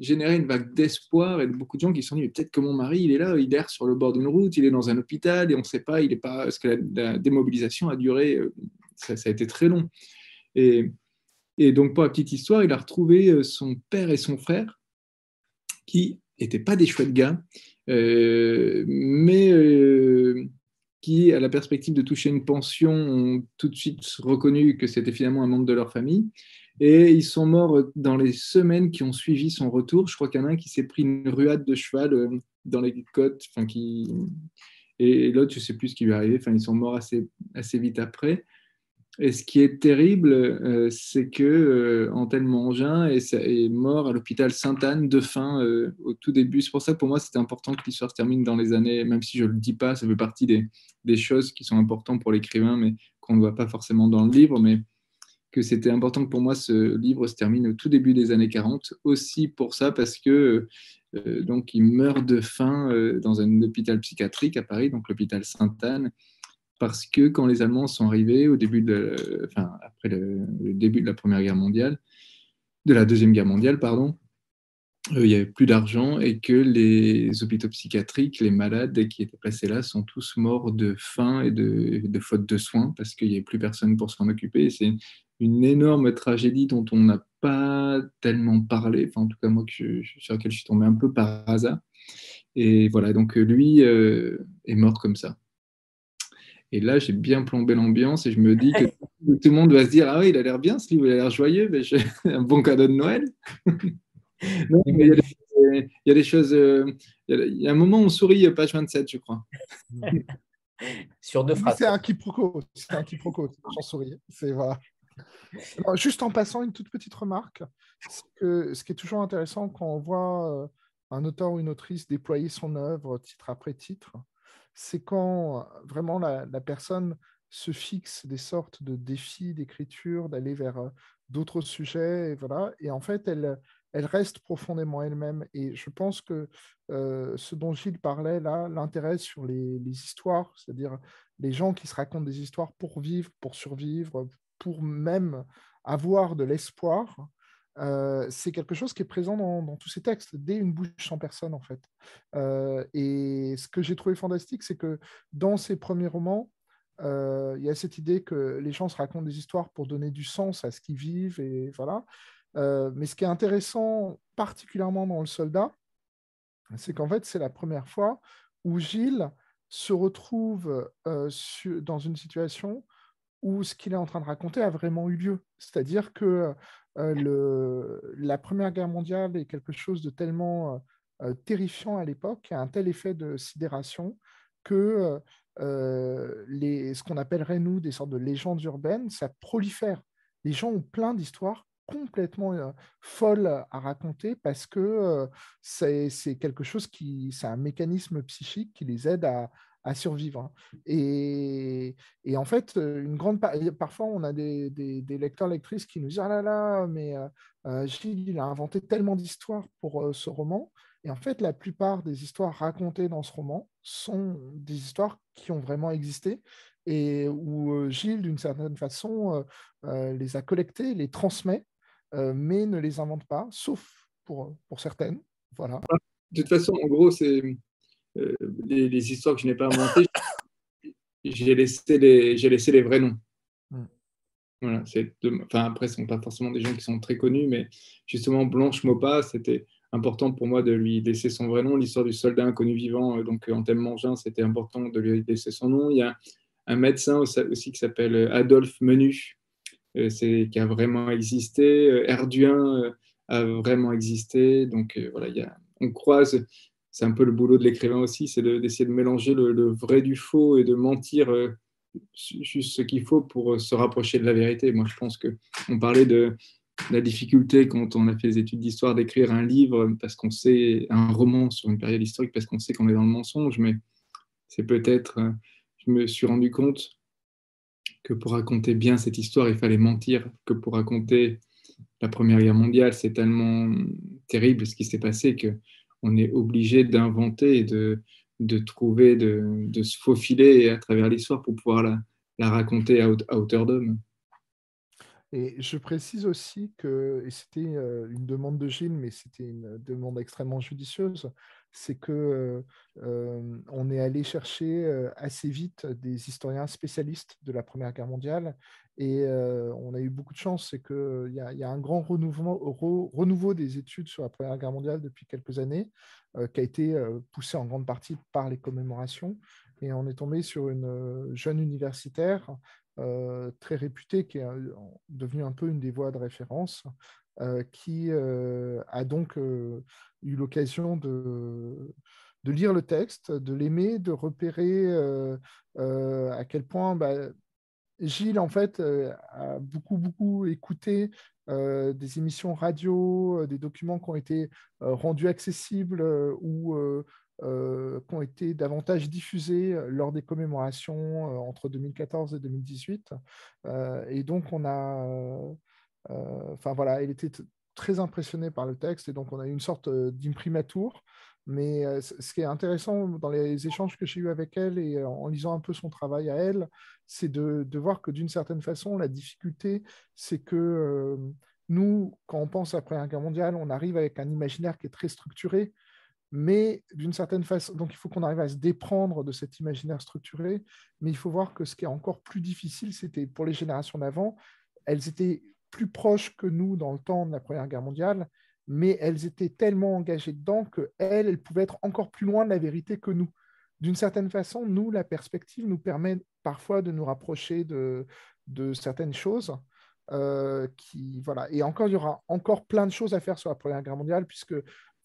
généré une vague d'espoir et de beaucoup de gens qui se sont dit, peut-être que mon mari, il est là, il erre sur le bord d'une route, il est dans un hôpital et on ne sait pas, il est pas, parce que la, démobilisation a duré, euh, ça, a été très long. Et, donc, pour la petite histoire, il a retrouvé euh, son père et son frère qui n'étaient pas des chouettes gars, euh, mais qui, à la perspective de toucher une pension, ont tout de suite reconnu que c'était finalement un membre de leur famille. Et ils sont morts dans les semaines qui ont suivi son retour. Je crois qu'il y en a un qui s'est pris une ruade de cheval euh, dans les côtes, enfin et l'autre, je ne sais plus ce qui lui est arrivé. Enfin, ils sont morts assez vite après. Et ce qui est terrible, euh, c'est que euh, est, mort à l'hôpital Sainte-Anne de faim au tout début. C'est pour ça que pour moi, c'était important que l'histoire se termine dans les années, même si je ne le dis pas, ça fait partie des, choses qui sont importantes pour l'écrivain, mais qu'on ne voit pas forcément dans le livre. Mais que c'était important que pour moi ce livre se termine au tout début des années 40, aussi pour ça, parce que euh, donc il meurt de faim euh, dans un hôpital psychiatrique à Paris, donc l'hôpital Sainte-Anne, parce que quand les Allemands sont arrivés au début de, enfin, après le, début de la Première Guerre mondiale, de la Deuxième Guerre mondiale, pardon, euh, il n'y avait plus d'argent et que les hôpitaux psychiatriques, les malades qui étaient placés là sont tous morts de faim et de, faute de soins parce qu'il n'y avait plus personne pour s'en occuper. C'est une énorme tragédie dont on n'a pas tellement parlé, enfin en tout cas moi sur laquelle je suis tombé un peu par hasard. Et voilà, donc lui euh, est mort comme ça. Et là, j'ai bien plombé l'ambiance et je me dis que tout le monde va se dire Ah oui, il a l'air bien ce livre, il a l'air joyeux, mais un bon cadeau de Noël. il, y a des, choses. Euh, il y a un moment où on sourit, page 27, je crois. Sur deux phrases. C'est un quiproquo. C'est un quiproquo. J'en souris. C'est voilà juste en passant, une toute petite remarque. Que, ce qui est toujours intéressant quand on voit euh, un auteur ou une autrice déployer son œuvre titre après titre, c'est quand euh, vraiment la, personne se fixe des sortes de défis d'écriture, d'aller vers euh, d'autres sujets, et voilà. Et en fait, elle, reste profondément elle-même. Et je pense que ce dont Gilles parlait là, l'intéresse sur les, les histoires, c'est-à-dire les gens qui se racontent des histoires pour vivre, pour survivre, pour même avoir de l'espoir, euh, c'est quelque chose qui est présent dans, tous ces textes, dès une bouche sans personne, en fait. Euh, et ce que j'ai trouvé fantastique, c'est que dans ces premiers romans, euh, il y a cette idée que les gens se racontent des histoires pour donner du sens à ce qu'ils vivent, et voilà. mais ce qui est intéressant, particulièrement dans Le Soldat, c'est qu'en fait, c'est la première fois où Gilles se retrouve dans une situation où ce qu'il est en train de raconter a vraiment eu lieu. C'est-à-dire que le, la Première Guerre mondiale est quelque chose de tellement euh, terrifiant à l'époque, a un tel effet de sidération que euh, ce qu'on appellerait, nous, des sortes de légendes urbaines, ça prolifère. Les gens ont plein d'histoires complètement folles à raconter parce que c'est quelque chose qui, c'est un mécanisme psychique qui les aide à, à survivre. Hein. Et, et, en fait, une grande parfois, on a des, des, lecteurs, lectrices qui nous disent Ah là là, mais euh, Gilles, il a inventé tellement d'histoires pour ce roman. Et en fait, la plupart des histoires racontées dans ce roman sont des histoires qui ont vraiment existé. et où Gilles, d'une certaine façon, les a collectés, les transmet, mais ne les invente pas, sauf pour, pour certaines. Voilà. De toute façon, en gros, c'est les, les, histoires que je n'ai pas inventées, j'ai laissé, les, laissé les vrais noms. Hmm. Voilà, enfin, après, ce ne sont pas forcément des gens qui sont très connus, mais justement, Blanche Mopa, c'était important pour moi de lui laisser son vrai nom. L'histoire du soldat inconnu vivant, euh, donc en thème mangin, c'était important de lui laisser son nom. Il y a un médecin aussi qui s'appelle euh, Adolphe Menu, euh, qui a vraiment existé. Erduin a vraiment existé. Donc voilà, il y a, on croise c'est un peu le boulot de l'écrivain aussi, c'est d'essayer de, mélanger le, vrai du faux et de mentir euh, juste ce qu'il faut pour euh, se rapprocher de la vérité. Moi, je pense que on parlait de la difficulté quand on a fait des études d'histoire d'écrire un livre parce qu'on sait un roman sur une période historique parce qu'on sait qu'on est dans le mensonge, mais c'est peut-être, euh, je me suis rendu compte que pour raconter bien cette histoire, il fallait mentir, que pour raconter la Première Guerre mondiale, c'est tellement terrible ce qui s'est passé que on est obligé d'inventer et de, de trouver, de, de, se faufiler à travers l'histoire pour pouvoir la, la raconter à, hauteur d'homme. Et je précise aussi que, et c'était euh, une demande de Gilles, mais c'était une demande extrêmement judicieuse, c'est que euh, euh, on est allé chercher assez vite des historiens spécialistes de la Première Guerre mondiale et on a eu beaucoup de chance, c'est qu'il y, a un grand renouveau, des études sur la Première Guerre mondiale depuis quelques années, qui a été poussé en grande partie par les commémorations. Et on est tombé sur une jeune universitaire très réputée, qui est devenue un peu une des voix de référence, qui a donc eu l'occasion de, lire le texte, de l'aimer, de repérer à quel point... Bah, Gilles, en fait, euh, a beaucoup, beaucoup écouté euh, des émissions radio, euh, des documents qui ont été rendus accessibles ou qui ont été davantage diffusés lors des commémorations entre 2014 et 2018. et donc, on a. Enfin, voilà, il était très impressionné par le texte et donc on a eu une sorte d'imprimatur. Mais euh, ce qui est intéressant dans les échanges que j'ai eus avec elle et euh, en lisant un peu son travail à elle, c'est de, voir que d'une certaine façon, la difficulté, c'est que euh, nous, quand on pense à la Première Guerre mondiale, on arrive avec un imaginaire qui est très structuré, mais d'une certaine façon, donc il faut qu'on arrive à se déprendre de cet imaginaire structuré, mais il faut voir que ce qui est encore plus difficile, c'était pour les générations d'avant, elles étaient plus proches que nous dans le temps de la Première Guerre mondiale, mais elles étaient tellement engagées dedans qu'elles, elles pouvaient être encore plus loin de la vérité que nous. D'une certaine façon, nous, la perspective nous permet parfois de nous rapprocher de, certaines choses. Euh, qui, voilà. Et encore, il y aura encore plein de choses à faire sur la Première Guerre mondiale, puisque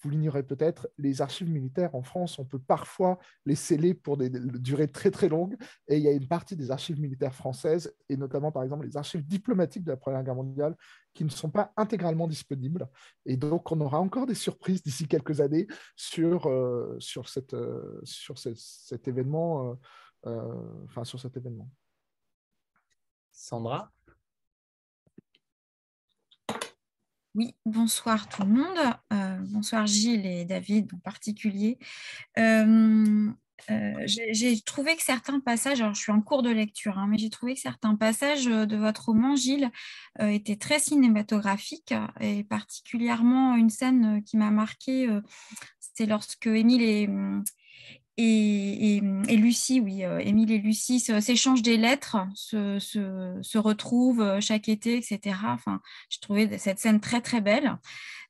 vous l'ignorez peut-être, les archives militaires en France, on peut parfois les sceller pour des durées très très longues. Et il y a une partie des archives militaires françaises, et notamment par exemple les archives diplomatiques de la Première Guerre mondiale, qui ne sont pas intégralement disponibles. Et donc on aura encore des surprises d'ici quelques années sur, euh, sur, cette, euh, sur cet événement. Euh, enfin, sur cet événement. Sandra? Oui, bonsoir tout le monde. Euh, bonsoir Gilles et David en particulier. Euh, euh, j'ai trouvé que certains passages, alors je suis en cours de lecture, hein, mais j'ai trouvé que certains passages de votre roman, Gilles, étaient très cinématographiques et particulièrement une scène qui m'a marquée, c'est lorsque Émile est et, Lucie, oui, euh, Émile et Lucie s'échangent des lettres, se, retrouvent euh, chaque été, etc. Enfin, je trouvais cette scène très très belle.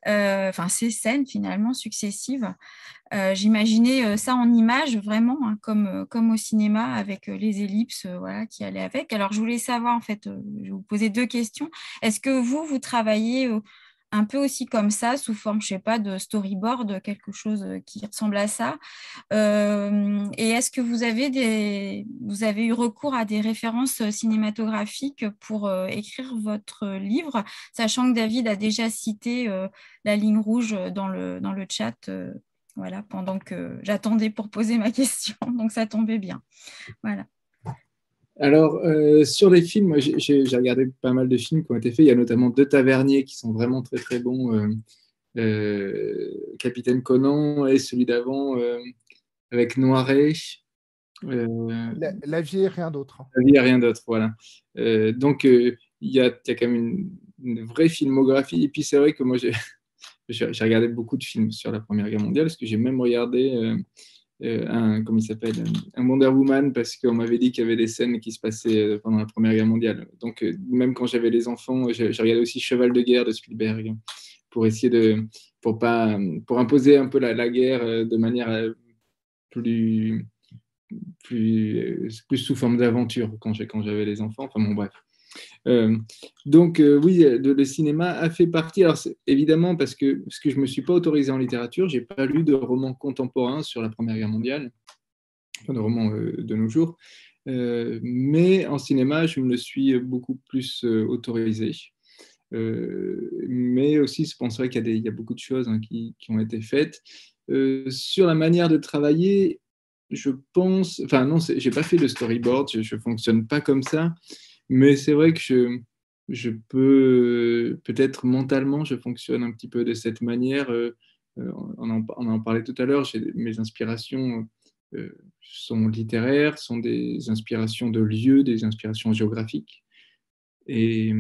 Euh, enfin, ces scènes finalement successives. J'imaginais ça en image vraiment, hein, comme, comme au cinéma, avec les ellipses voilà, qui allaient avec. Alors, je voulais savoir, en fait, je vais vous poser deux questions. Est-ce que vous, vous travaillez un peu aussi comme ça, sous forme, je sais pas, de storyboard, quelque chose euh, qui ressemble à ça. Euh, et est-ce que vous avez, des, eu recours à des références cinématographiques pour euh, écrire votre livre, sachant que David a déjà cité la ligne rouge dans le, dans le chat voilà, pendant que j'attendais pour poser ma question. Donc ça tombait bien. Voilà. Alors, euh, sur les films, j'ai regardé pas mal de films qui ont été faits. Il y a notamment deux taverniers qui sont vraiment très très bons. Euh, euh, Capitaine Conan et celui d'avant avec Noiret. la, vie et rien d'autre. La vie et rien d'autre, voilà. donc, il y, a, y, a, quand même une, une, vraie filmographie. Et puis, c'est vrai que moi, j'ai regardé beaucoup de films sur la Première Guerre mondiale, parce que j'ai même regardé un, comment il s'appelle, un Wonder Woman parce qu'on m'avait dit qu'il y avait des scènes qui se passaient euh, pendant la Première Guerre mondiale. Donc, euh, même quand j'avais les enfants, j'ai regardé aussi Cheval de guerre de Spielberg pour essayer de, pour pas, pour imposer un peu la, la guerre de manière plus, plus, plus sous forme d'aventure quand j'avais les enfants. Enfin bon, bref. Euh, donc euh, oui, le cinéma a fait partie. Alors évidemment parce que parce que je me suis pas autorisé en littérature, j'ai pas lu de romans contemporains sur la Première Guerre mondiale, enfin de romans euh, de nos jours. mais en cinéma, je me le suis beaucoup plus autorisé. mais aussi, je penserais qu'il y, a beaucoup de choses hein, qui, qui, ont été faites. sur la manière de travailler, je pense, enfin non, j'ai pas fait de storyboard, je, ne fonctionne pas comme ça. Mais c'est vrai que je, je peux, peut-être mentalement, je fonctionne un petit peu de cette manière. Euh, euh, on, en, parlait tout à l'heure, mes inspirations euh, sont littéraires, sont des inspirations de lieux, des inspirations géographiques. Et,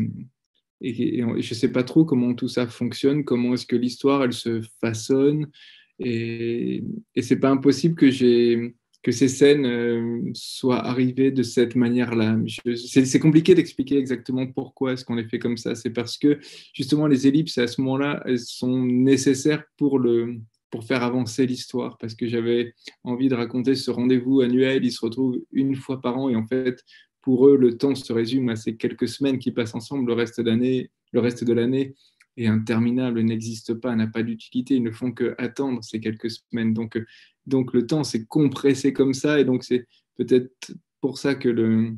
et, je ne sais pas trop comment tout ça fonctionne, comment est-ce que l'histoire, elle se façonne. Et, et c'est pas impossible que j'ai que ces scènes euh, soient arrivées de cette manière-là. C'est compliqué d'expliquer exactement pourquoi est-ce qu'on les fait comme ça. C'est parce que justement les ellipses à ce moment-là, elles sont nécessaires pour le pour faire avancer l'histoire, parce que j'avais envie de raconter ce rendez-vous annuel. Ils se retrouvent une fois par an et en fait, pour eux, le temps se résume à ces quelques semaines qui passent ensemble. Le reste d'année, le reste de l'année est interminable, n'existe pas, n'a pas d'utilité. Ils ne font que attendre ces quelques semaines. Donc donc le temps s'est compressé comme ça, et donc c'est peut-être pour ça que, le,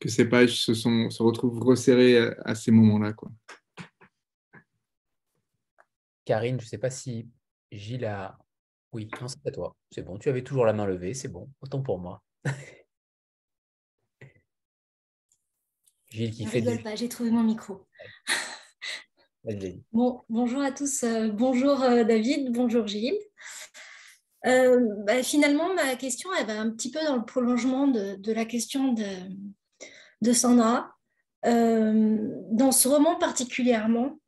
que ces pages se, sont, se retrouvent resserrées à, ces moments-là. Quoi. Karine, je ne sais pas si Gilles a... Oui, non, c'est à toi. C'est bon, tu avais toujours la main levée, c'est bon, autant pour moi. Gilles qui fait... pas, j'ai trouvé mon micro. Bon, bonjour à tous. Euh, bonjour euh, David, bonjour Gilles. Euh, bah, finalement, ma question, elle va un petit peu dans le prolongement de, la question de, Sandra. Dans ce roman particulièrement,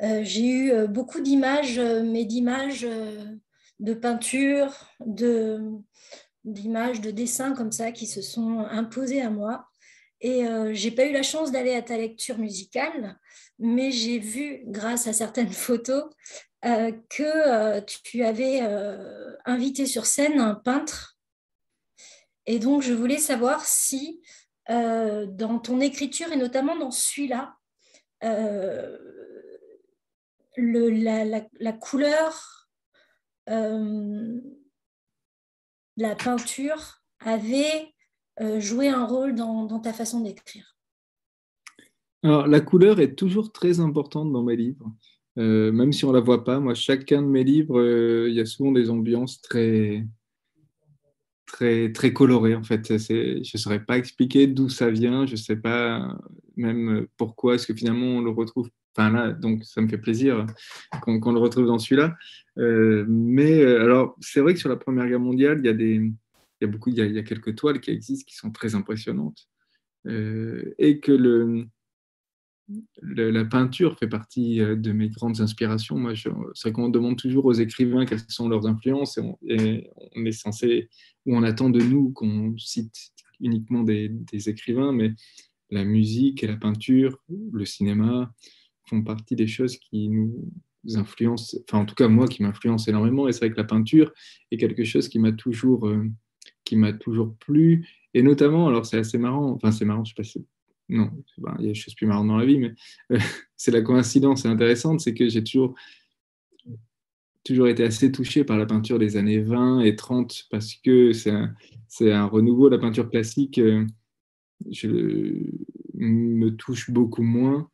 j'ai eu beaucoup d'images, mais d'images de peinture, d'images, de dessins comme ça qui se sont imposées à moi. Et j'ai pas eu la chance d'aller à ta lecture musicale, mais j'ai vu, grâce à certaines photos, euh, que euh, tu avais euh, invité sur scène un peintre. Et donc, je voulais savoir si, dans ton écriture, et notamment dans celui-là, la, couleur, la peinture avait joué un rôle dans ta façon d'écrire. Alors, la couleur est toujours très importante dans mes livres. Euh, même si on ne la voit pas, moi, chacun de mes livres, euh, il y a souvent des ambiances très, très, très colorées, en fait. Je ne saurais pas expliquer d'où ça vient, je ne sais pas même pourquoi est-ce que finalement on le retrouve. Enfin là, donc ça me fait plaisir qu'on le retrouve dans celui-là. Euh, mais alors, c'est vrai que sur la Première Guerre mondiale, il y a y y a quelques toiles qui existent qui sont très impressionnantes. et que le, la peinture fait partie euh, de mes grandes inspirations. Moi, c'est qu'on demande toujours aux écrivains quelles sont leurs influences et on, est censé, ou on attend de nous qu'on cite uniquement des, écrivains, mais la musique et la peinture, le cinéma font partie des choses qui nous influencent, enfin en tout cas moi qui m'influence énormément. Et c'est vrai que la peinture est quelque chose qui m'a toujours, euh, toujours plu. Et notamment, alors c'est assez marrant, enfin c'est marrant, je sais pas non, il y a des choses plus marrantes dans la vie, mais euh, c'est la coïncidence intéressante, c'est que j'ai toujours, toujours été assez touché par la peinture des années 20 et 30 parce que c'est un, un, renouveau. La peinture classique euh, je, me touche beaucoup moins.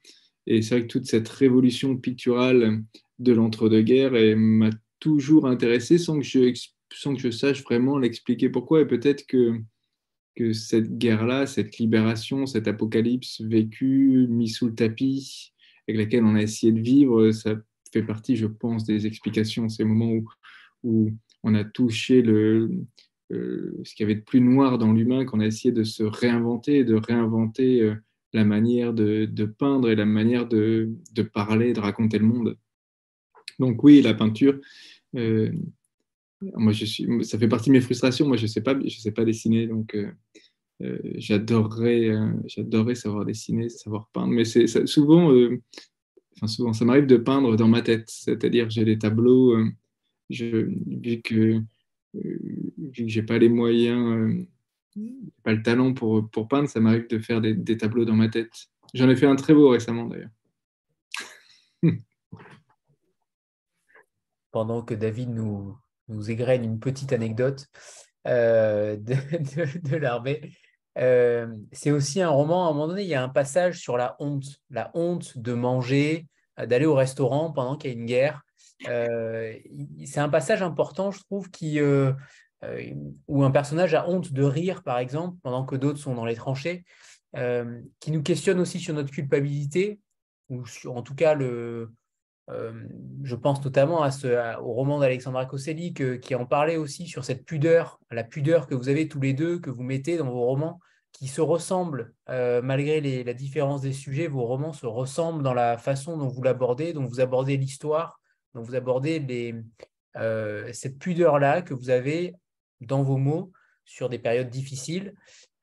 Et c'est vrai que toute cette révolution picturale de l'entre-deux-guerres m'a toujours intéressé sans que, je, sans que je sache vraiment l'expliquer pourquoi. Et peut-être que que cette guerre-là, cette libération, cet apocalypse vécu, mis sous le tapis, avec laquelle on a essayé de vivre, ça fait partie, je pense, des explications, ces moments où, où on a touché le, ce qu'il y avait de plus noir dans l'humain, qu'on a essayé de se réinventer, de réinventer la manière de, peindre et la manière de, parler, de raconter le monde. Donc oui, la peinture, moi je suis, ça fait partie de mes frustrations. Moi je sais sais pas dessiner, donc j'adorerais, j'adorerais savoir dessiner, savoir peindre. Mais souvent, enfin souvent, ça m'arrive de peindre dans ma tête, c'est-à-dire j'ai des tableaux, vu que vu que j'ai pas les moyens pas le talent pour, pour peindre, ça m'arrive de faire des, tableaux dans ma tête. J'en ai fait un très beau récemment d'ailleurs. Pendant que David nous, nous égrène une petite anecdote euh, de, de, l'armée, euh, c'est aussi un roman, à un moment donné, il y a un passage sur la honte, la honte de manger, d'aller au restaurant pendant qu'il y a une guerre. Euh, c'est un passage important, je trouve, qui, euh, où un personnage a honte de rire, par exemple, pendant que d'autres sont dans les tranchées, euh, qui nous questionne aussi sur notre culpabilité, ou en tout cas, le, euh, je pense notamment au roman d'Alexandra Kosselli qui en parlait aussi sur cette pudeur, la pudeur que vous avez tous les deux, que vous mettez dans vos romans, qui se ressemblent, malgré les, la différence des sujets, vos romans se ressemblent dans la façon dont vous l'abordez, dont vous abordez l'histoire, dont vous abordez les, cette pudeur-là que vous avez dans vos mots sur des périodes difficiles.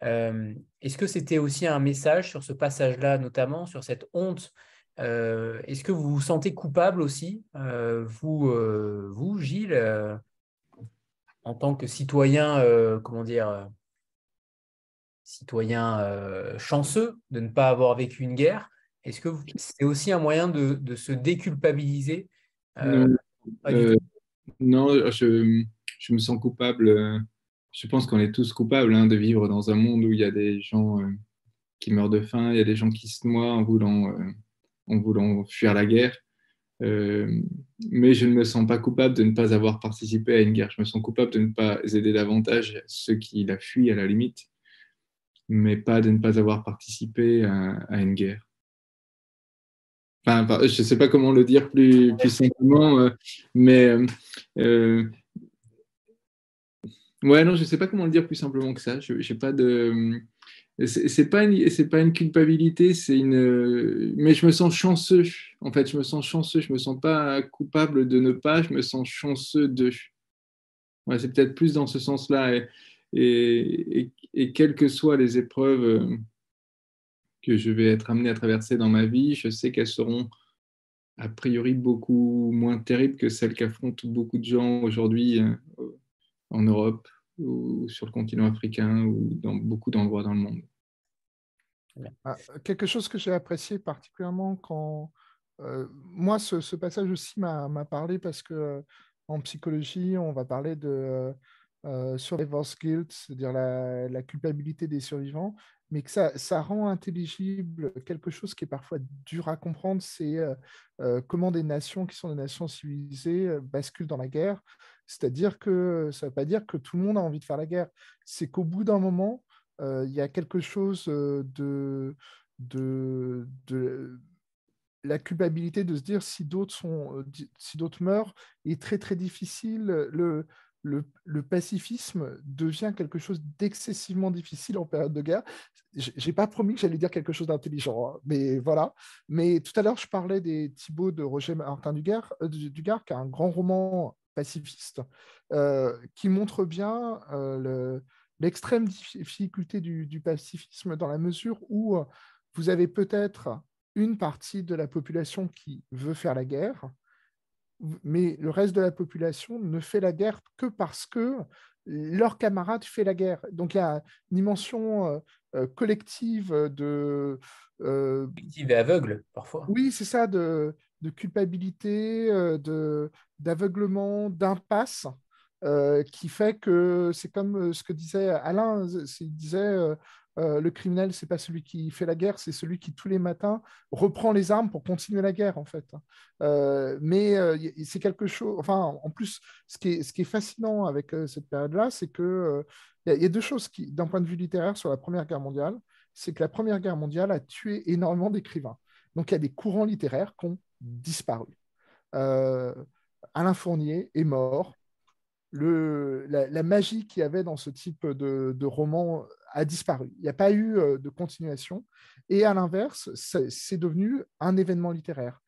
Euh, est-ce que c'était aussi un message sur ce passage-là, notamment sur cette honte euh, Est-ce que vous vous sentez coupable aussi, euh, vous, vous, Gilles, en tant que citoyen, comment dire, citoyen chanceux de ne pas avoir vécu une guerre? Est-ce que c'est aussi un moyen de, se déculpabiliser non, je je me sens coupable. Euh, je pense qu'on est tous coupables hein, de vivre dans un monde où il y a des gens euh, qui meurent de faim, il y a des gens qui se noient en voulant, euh, en voulant fuir la guerre. mais je ne me sens pas coupable de ne pas avoir participé à une guerre. Je me sens coupable de ne pas aider davantage ceux qui la fuient à la limite, mais pas de ne pas avoir participé à, une guerre. Enfin, je ne sais pas comment le dire plus, simplement, mais Ouais, non, je sais pas comment le dire plus simplement que ça. Je n'ai pas de. C'est pas c'est pas une culpabilité, c'est une. Mais je me sens chanceux. En fait, je me sens chanceux. Je me sens pas coupable de ne pas. Je me sens chanceux de. C'est peut-être plus dans ce sens-là. Et, et, et, quelles que soient les épreuves euh, que je vais être amené à traverser dans ma vie, je sais qu'elles seront a priori beaucoup moins terribles que celles qu'affrontent beaucoup de gens aujourd'hui euh, en Europe ou sur le continent africain ou dans beaucoup d'endroits dans le monde. Ah, quelque chose que j'ai apprécié particulièrement quand euh, moi ce, passage aussi m'a parlé parce que euh, en psychologie on va parler de euh, survivor's guilt, c'est-à-dire la, la, culpabilité des survivants, mais que ça, ça, rend intelligible quelque chose qui est parfois dur à comprendre, c'est comment des nations qui sont des nations civilisées basculent dans la guerre. C'est-à-dire que ça ne veut pas dire que tout le monde a envie de faire la guerre. C'est qu'au bout d'un moment, euh, il y a quelque chose euh, de, la culpabilité de se dire si d'autres sont euh, si d'autres meurent est très très difficile. Le, le, le, pacifisme devient quelque chose d'excessivement difficile en période de guerre. J'ai pas promis que j'allais dire quelque chose d'intelligent, hein, mais voilà. Mais tout à l'heure, je parlais des Thibaut de Roger Martin Dugard, Dugard, qui a un grand roman pacifiste, euh, qui montre bien euh, l'extrême difficulté du, pacifisme dans la mesure où euh, vous avez peut-être une partie de la population qui veut faire la guerre, mais le reste de la population ne fait la guerre que parce que leur camarade fait la guerre. Donc il y a une dimension collective de... collective et aveugle, parfois. Oui, c'est ça, de, de culpabilité, euh, de, d'aveuglement, d'impasse, euh, qui fait que c'est comme euh, ce que disait Alain, il disait le criminel, c'est pas celui qui fait la guerre, c'est celui qui tous les matins reprend les armes pour continuer la guerre, en fait. mais c'est quelque chose. Enfin, en plus, ce qui est, ce qui est fascinant avec cette période-là, c'est que il y, a deux choses qui, d'un point de vue littéraire, sur la Première Guerre mondiale, c'est que la Première Guerre mondiale a tué énormément d'écrivains. Donc il y a des courants littéraires qui ont disparu. Euh, Alain Fournier est mort le, la, magie qu'il y avait dans ce type de, de roman a disparu. Il n'y a pas eu de continuation. Et à l'inverse, c'est devenu un événement littéraire.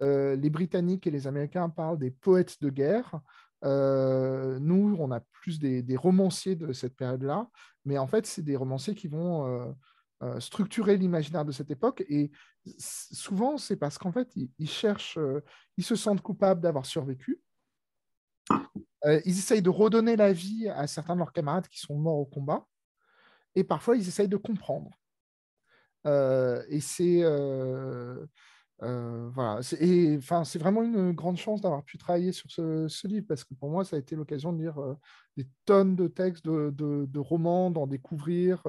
les Britanniques et les Américains parlent des poètes de guerre. nous, on a plus des romanciers de cette période-là, mais en fait, c'est des romanciers qui vont euh, structurer l'imaginaire de cette époque. Et souvent, c'est parce qu'en fait, ils, cherchent, euh, ils se sentent coupables d'avoir survécu. Euh, ils essayent de redonner la vie à certains de leurs camarades qui sont morts au combat. Et parfois, ils essayent de comprendre. et c'est euh, voilà. Enfin, c'est vraiment une grande chance d'avoir pu travailler sur ce, livre parce que pour moi, ça a été l'occasion de lire des tonnes de textes, de, romans, d'en découvrir.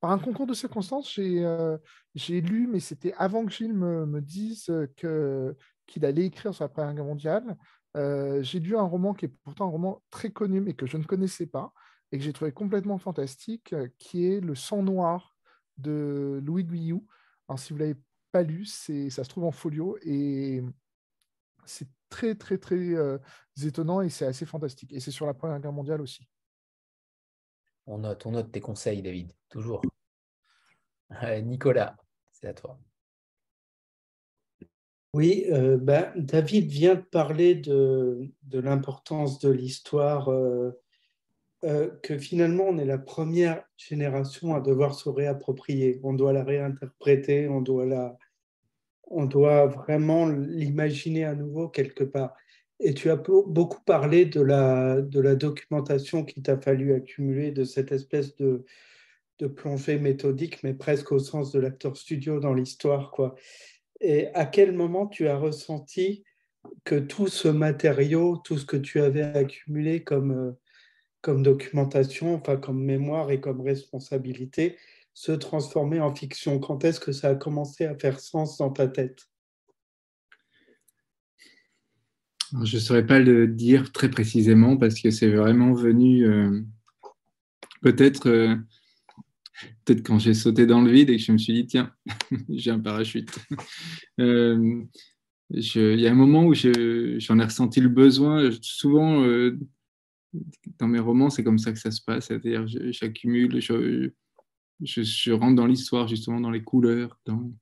Par un concours de circonstances, j'ai lu, mais c'était avant que Gilles me, me dise que, qu'il allait écrire sur la Première Guerre mondiale. j'ai lu un roman qui est pourtant un roman très connu, mais que je ne connaissais pas et que j'ai trouvé complètement fantastique, qui est Le sang noir de Louis Guyou. Alors, si vous l'avez pas lu, ça se trouve en folio et c'est très très très euh, étonnant et c'est assez fantastique. Et c'est sur la Première Guerre mondiale aussi. On note, on note tes conseils, David, toujours. Nicolas, c'est à toi. Oui, euh, ben, David vient de parler de, de l'importance de l'histoire, euh, que finalement on est la première génération à devoir se réapproprier. On doit la réinterpréter, on doit la, on doit vraiment l'imaginer à nouveau quelque part. Et tu as beaucoup parlé de la, documentation qu'il t'a fallu accumuler, de cette espèce de, plongée méthodique, mais presque au sens de l'acteur studio dans l'histoire. quoi. Et à quel moment tu as ressenti que tout ce matériau, tout ce que tu avais accumulé comme, comme documentation, enfin comme mémoire et comme responsabilité, se transformer en fiction Quand est-ce que ça a commencé à faire sens dans ta tête? Je ne saurais pas le dire très précisément parce que c'est vraiment venu euh, peut-être euh, peut-être quand j'ai sauté dans le vide et que je me suis dit tiens, j'ai un parachute. Euh, il y a un moment où j'en ai ressenti le besoin. Souvent, dans mes romans, c'est comme ça que ça se passe. C'est-à-dire, j'accumule, je, rentre dans l'histoire, justement, dans les couleurs, dans,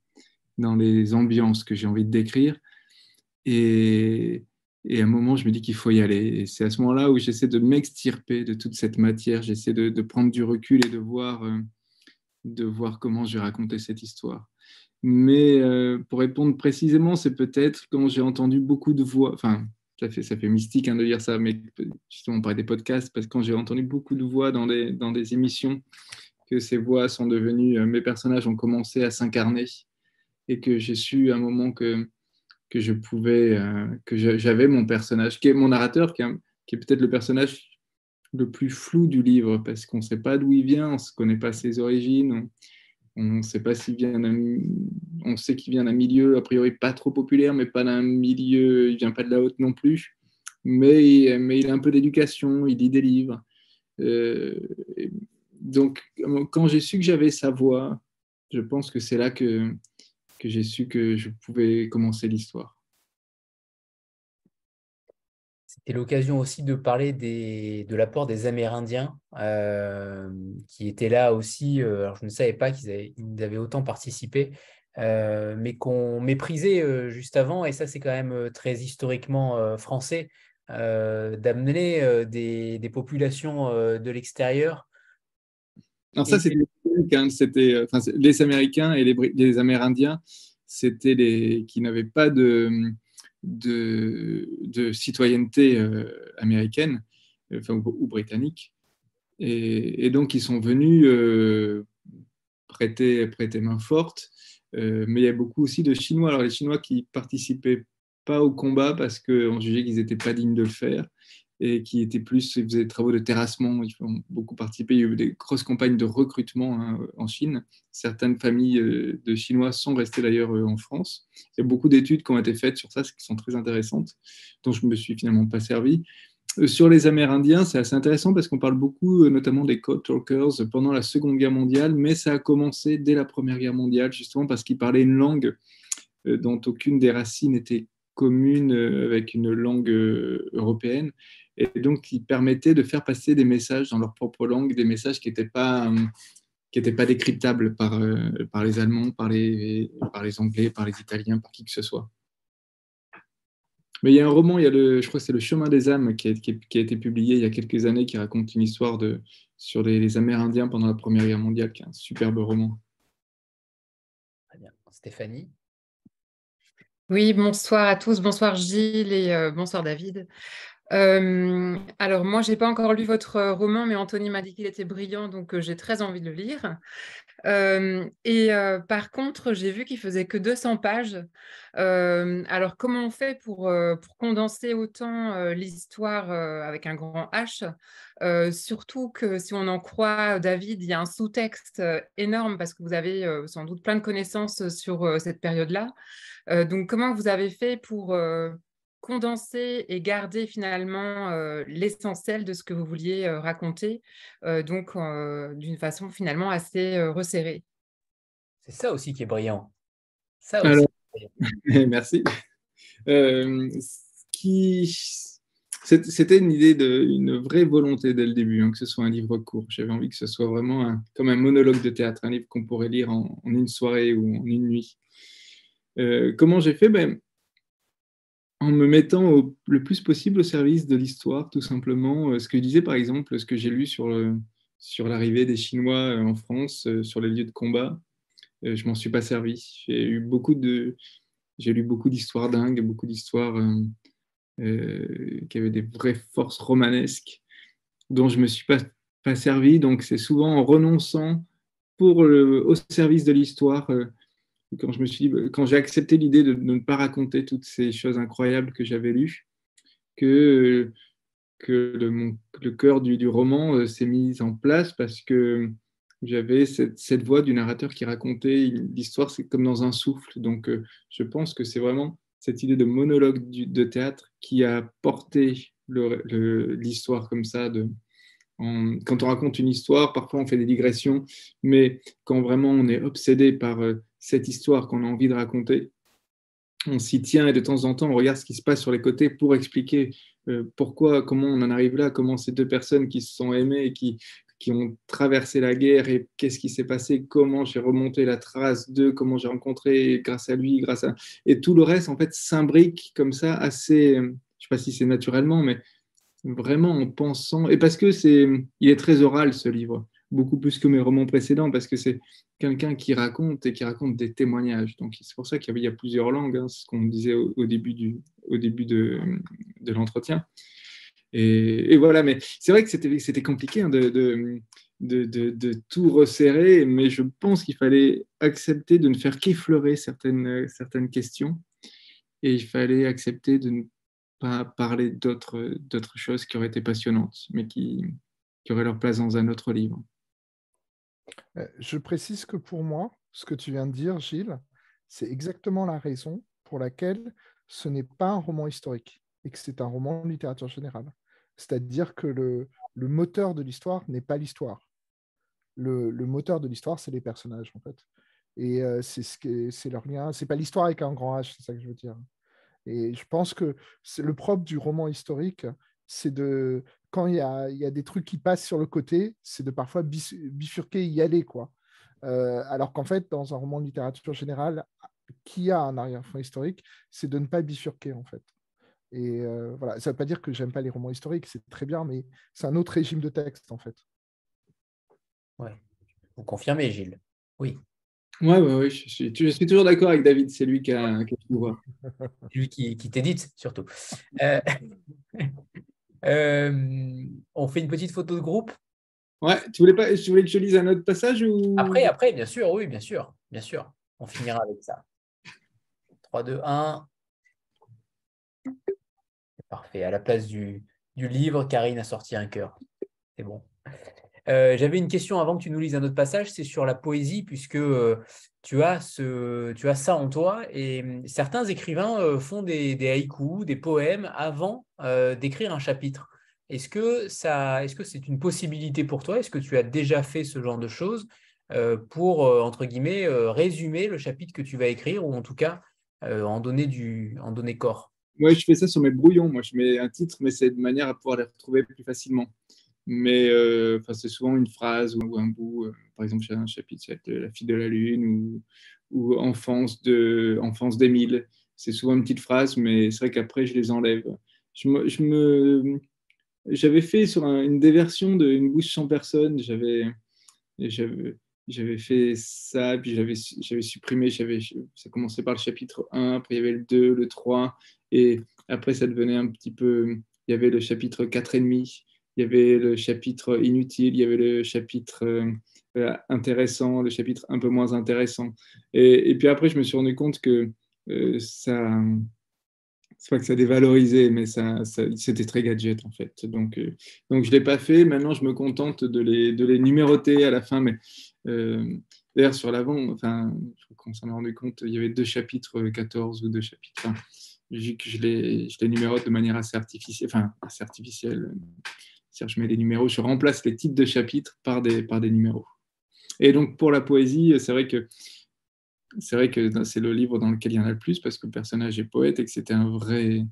dans les ambiances que j'ai envie de décrire. Et, à un moment, je me dis qu'il faut y aller. Et c'est à ce moment-là où j'essaie de m'extirper de toute cette matière. J'essaie de, prendre du recul et de voir, euh, de voir comment je vais raconter cette histoire. Mais euh, pour répondre précisément, c'est peut-être quand j'ai entendu beaucoup de voix, enfin, ça fait, ça fait mystique hein, de dire ça, mais justement, on parlait des podcasts, parce que quand j'ai entendu beaucoup de voix dans des, dans des émissions que ces voix sont devenues, euh, mes personnages ont commencé à s'incarner et que j'ai su à un moment que, que je pouvais, euh, que j'avais mon personnage, qui est mon narrateur, qui est, peut-être le personnage le plus flou du livre parce qu'on ne sait pas d'où il vient, on ne connaît pas ses origines, on ne sait pas s'il vient on sait qu'il vient d'un milieu a priori pas trop populaire, mais pas d'un milieu, il vient pas de la haute non plus, mais, mais il a un peu d'éducation, il lit des livres. Euh, donc, quand j'ai su que j'avais sa voix, je pense que c'est là que, j'ai su que je pouvais commencer l'histoire. C'était l'occasion aussi de parler de l'apport des Amérindiens euh, qui étaient là aussi. Euh, je ne savais pas qu'ils avaient, autant participé, euh, mais qu'on méprisait juste avant. Et ça, c'est quand même très historiquement français d'amener des, populations de l'extérieur alors ça, c'était c'était enfin, les Américains et les, les Amérindiens, c'était les qui n'avaient pas de, de, de citoyenneté euh, américaine enfin, ou, britannique, et, et, donc ils sont venus euh, prêter, prêter main forte. Euh, mais il y a beaucoup aussi de Chinois. Alors les Chinois qui participaient pas au combat parce qu'on jugeait qu'ils n'étaient pas dignes de le faire et qui étaient plus, ils faisaient des travaux de terrassement, ils ont beaucoup participé, il y a eu des grosses campagnes de recrutement hein, en Chine. Certaines familles euh, de Chinois sont restées d'ailleurs euh, en France. Il y a beaucoup d'études qui ont été faites sur ça, qui sont très intéressantes, dont je ne me suis finalement pas servi. Euh, sur les Amérindiens, c'est assez intéressant parce qu'on parle beaucoup, notamment des Code Talkers, pendant la Seconde Guerre mondiale, mais ça a commencé dès la Première Guerre mondiale, justement parce qu'ils parlaient une langue dont aucune des racines était commune avec une langue européenne et donc qui permettaient de faire passer des messages dans leur propre langue, des messages qui n'étaient pas qui n'étaient pas décryptables par, par les Allemands, par les, par les Anglais, par les Italiens, par qui que ce soit. Mais il y a un roman, il y a le, je crois que c'est Le Chemin des âmes qui a, qui a, été publié il y a quelques années, qui raconte une histoire de, sur les, Amérindiens pendant la Première Guerre mondiale, qui est un superbe roman. Très bien. Stéphanie? Oui, bonsoir à tous. Bonsoir Gilles et euh, bonsoir David. Euh, alors moi, je n'ai pas encore lu votre roman, mais Anthony m'a dit qu'il était brillant, donc euh, j'ai très envie de le lire et par contre, j'ai vu qu'il faisait que 200 pages. alors, comment on fait pour, pour condenser autant l'histoire avec un grand H? Surtout que si on en croit David, il y a un sous-texte énorme parce que vous avez sans doute plein de connaissances sur cette période-là. donc, comment vous avez fait pour condenser et garder finalement l'essentiel de ce que vous vouliez raconter, donc d'une façon finalement assez resserrée. C'est ça aussi qui est brillant. Ça aussi. merci. C'était une idée, de, une vraie volonté dès le début, hein, que ce soit un livre court. J'avais envie que ce soit vraiment comme un monologue de théâtre, un livre qu'on pourrait lire en, une soirée ou en une nuit. comment j'ai fait? Ben, en me mettant le plus possible au service de l'histoire, tout simplement. Euh, ce que je disais, par exemple, ce que j'ai lu sur, sur l'arrivée des Chinois euh, en France, euh, sur les lieux de combat, je m'en suis pas servi. J'ai eu beaucoup de, j'ai lu beaucoup d'histoires dingues, beaucoup d'histoires qui avaient des vraies forces romanesques, dont je me suis pas, pas servi. Donc, c'est souvent en renonçant pour au service de l'histoire quand je me suis quand j'ai accepté l'idée de, ne pas raconter toutes ces choses incroyables que j'avais lues, que, que le, cœur du, du roman euh, s'est mis en place parce que j'avais cette, cette, voix du narrateur qui racontait l'histoire, c'est comme dans un souffle. Donc, euh, je pense que c'est vraiment cette idée de monologue de théâtre qui a porté l'histoire comme ça. De, quand on raconte une histoire, parfois on fait des digressions, mais quand vraiment on est obsédé par euh, cette histoire qu'on a envie de raconter, on s'y tient et de temps en temps, on regarde ce qui se passe sur les côtés pour expliquer euh, pourquoi, comment on en arrive là, comment ces deux personnes qui se sont aimées et qui, qui ont traversé la guerre et qu'est-ce qui s'est passé, comment j'ai remonté la trace d'eux, comment j'ai rencontré grâce à lui, grâce à... Et tout le reste, en fait, s'imbrique comme ça, assez, je ne sais pas si c'est naturellement, mais vraiment en pensant, et parce que c'est, il est très oral ce livre, beaucoup plus que mes romans précédents, parce que c'est quelqu'un qui raconte et qui raconte des témoignages. Donc c'est pour ça qu'il y a plusieurs langues, hein, ce qu'on disait au, début, du, au début de, l'entretien. Et, voilà, mais c'est vrai que c'était, compliqué hein, de, tout resserrer, mais je pense qu'il fallait accepter de ne faire qu'effleurer certaines, certaines questions, et il fallait accepter de ne pas parler d'autres choses qui auraient été passionnantes, mais qui, qui auraient leur place dans un autre livre. Euh, je précise que pour moi, ce que tu viens de dire, Gilles, c'est exactement la raison pour laquelle ce n'est pas un roman historique et que c'est un roman de littérature générale. C'est-à-dire que le, moteur de l'histoire n'est pas l'histoire. Le, moteur de l'histoire, c'est les personnages, en fait. Et euh, c'est ce c'est leur lien. C'est pas l'histoire avec un grand H, c'est ça que je veux dire. Et je pense que le propre du roman historique, c'est de quand il y, a, il y, a, des trucs qui passent sur le côté, c'est de parfois bifurquer, y aller, quoi. Euh, alors qu'en fait, dans un roman de littérature générale qui a un arrière-fond historique, c'est de ne pas bifurquer, en fait. Et euh, voilà, ça ne veut pas dire que j'aime pas les romans historiques, c'est très bien, mais c'est un autre régime de texte, en fait. Ouais. Vous confirmez, Gilles? Oui. Oui, ouais, ouais, je, suis, je suis toujours d'accord avec David, c'est lui qui a, qui a tout lui qui, qui t'édite, surtout. Euh, on fait une petite photo de groupe Ouais, tu voulais, pas, tu voulais que je lise un autre passage ou... Après, après, bien sûr, oui, bien sûr, bien sûr. On finira avec ça. 3, 2, 1. Parfait. À la place du, du livre, Karine a sorti un cœur. C'est bon. Euh, j'avais une question avant que tu nous lises un autre passage, c'est sur la poésie, puisque euh, tu, as ce, tu as ça en toi. Et hum, certains écrivains euh, font des, haïkus, des poèmes avant d'écrire un chapitre. Est-ce que ça, est-ce que c'est une possibilité pour toi? Est-ce que tu as déjà fait ce genre de choses pour, entre guillemets, résumer le chapitre que tu vas écrire, ou en tout cas en donner, du, en donner corps? Moi, je fais ça sur mes brouillons. Moi, je mets un titre, mais c'est de manière à pouvoir les retrouver plus facilement. Mais euh, c'est souvent une phrase ou, un bout. Euh, par exemple, j'ai un chapitre sur La fille de la lune ou, Enfance de Enfance. C'est souvent une petite phrase, mais c'est vrai qu'après, je les enlève. Je me, j'avais fait sur une déversion d'une bouche sans personne. J'avais, fait ça, puis j'avais, supprimé. Ça commençait par le chapitre 1, après il y avait le 2, le 3, et après ça devenait un petit peu. Il y avait le chapitre 4 et demi, il y avait le chapitre inutile, il y avait le chapitre euh, intéressant, le chapitre un peu moins intéressant. Et, puis après, je me suis rendu compte que euh, ça c'est pas que ça dévalorisait, mais ça, c'était très gadget en fait. Donc, euh, donc je l'ai pas fait. Maintenant, je me contente de les, de les numéroter à la fin. Mais euh, d'ailleurs, sur l'avant, enfin, qu'on s'en est rendu compte, il y avait deux chapitres 14 ou deux chapitres. Enfin, que je les, je les numérote de manière assez artificielle, enfin, assez artificielle. Je mets les numéros, je remplace les titres de chapitres par des, par des numéros. Et donc, pour la poésie, c'est vrai que c'est vrai que c'est le livre dans lequel il y en a le plus parce que le personnage est poète et que c'était un vrai,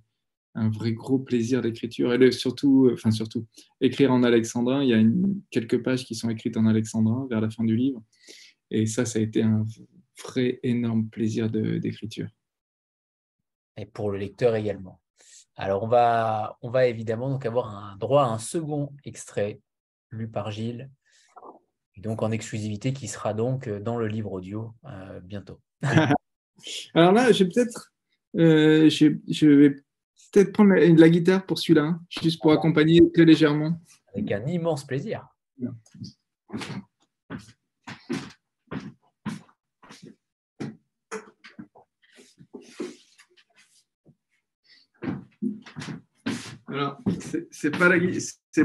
un vrai gros plaisir d'écriture. Et surtout, enfin surtout, écrire en alexandrin, il y a quelques pages qui sont écrites en alexandrin vers la fin du livre. Et ça, ça a été un vrai énorme plaisir d'écriture. Et pour le lecteur également. Alors, on va, on va évidemment donc avoir un droit à un second extrait lu par Gilles donc en exclusivité qui sera donc euh, dans le livre audio euh, bientôt. Alors là, je peut-être, euh, je, vais peut-être prendre la, guitare pour celui-là, hein, juste pour accompagner très légèrement. Avec un immense plaisir. Alors, c'est pas, la,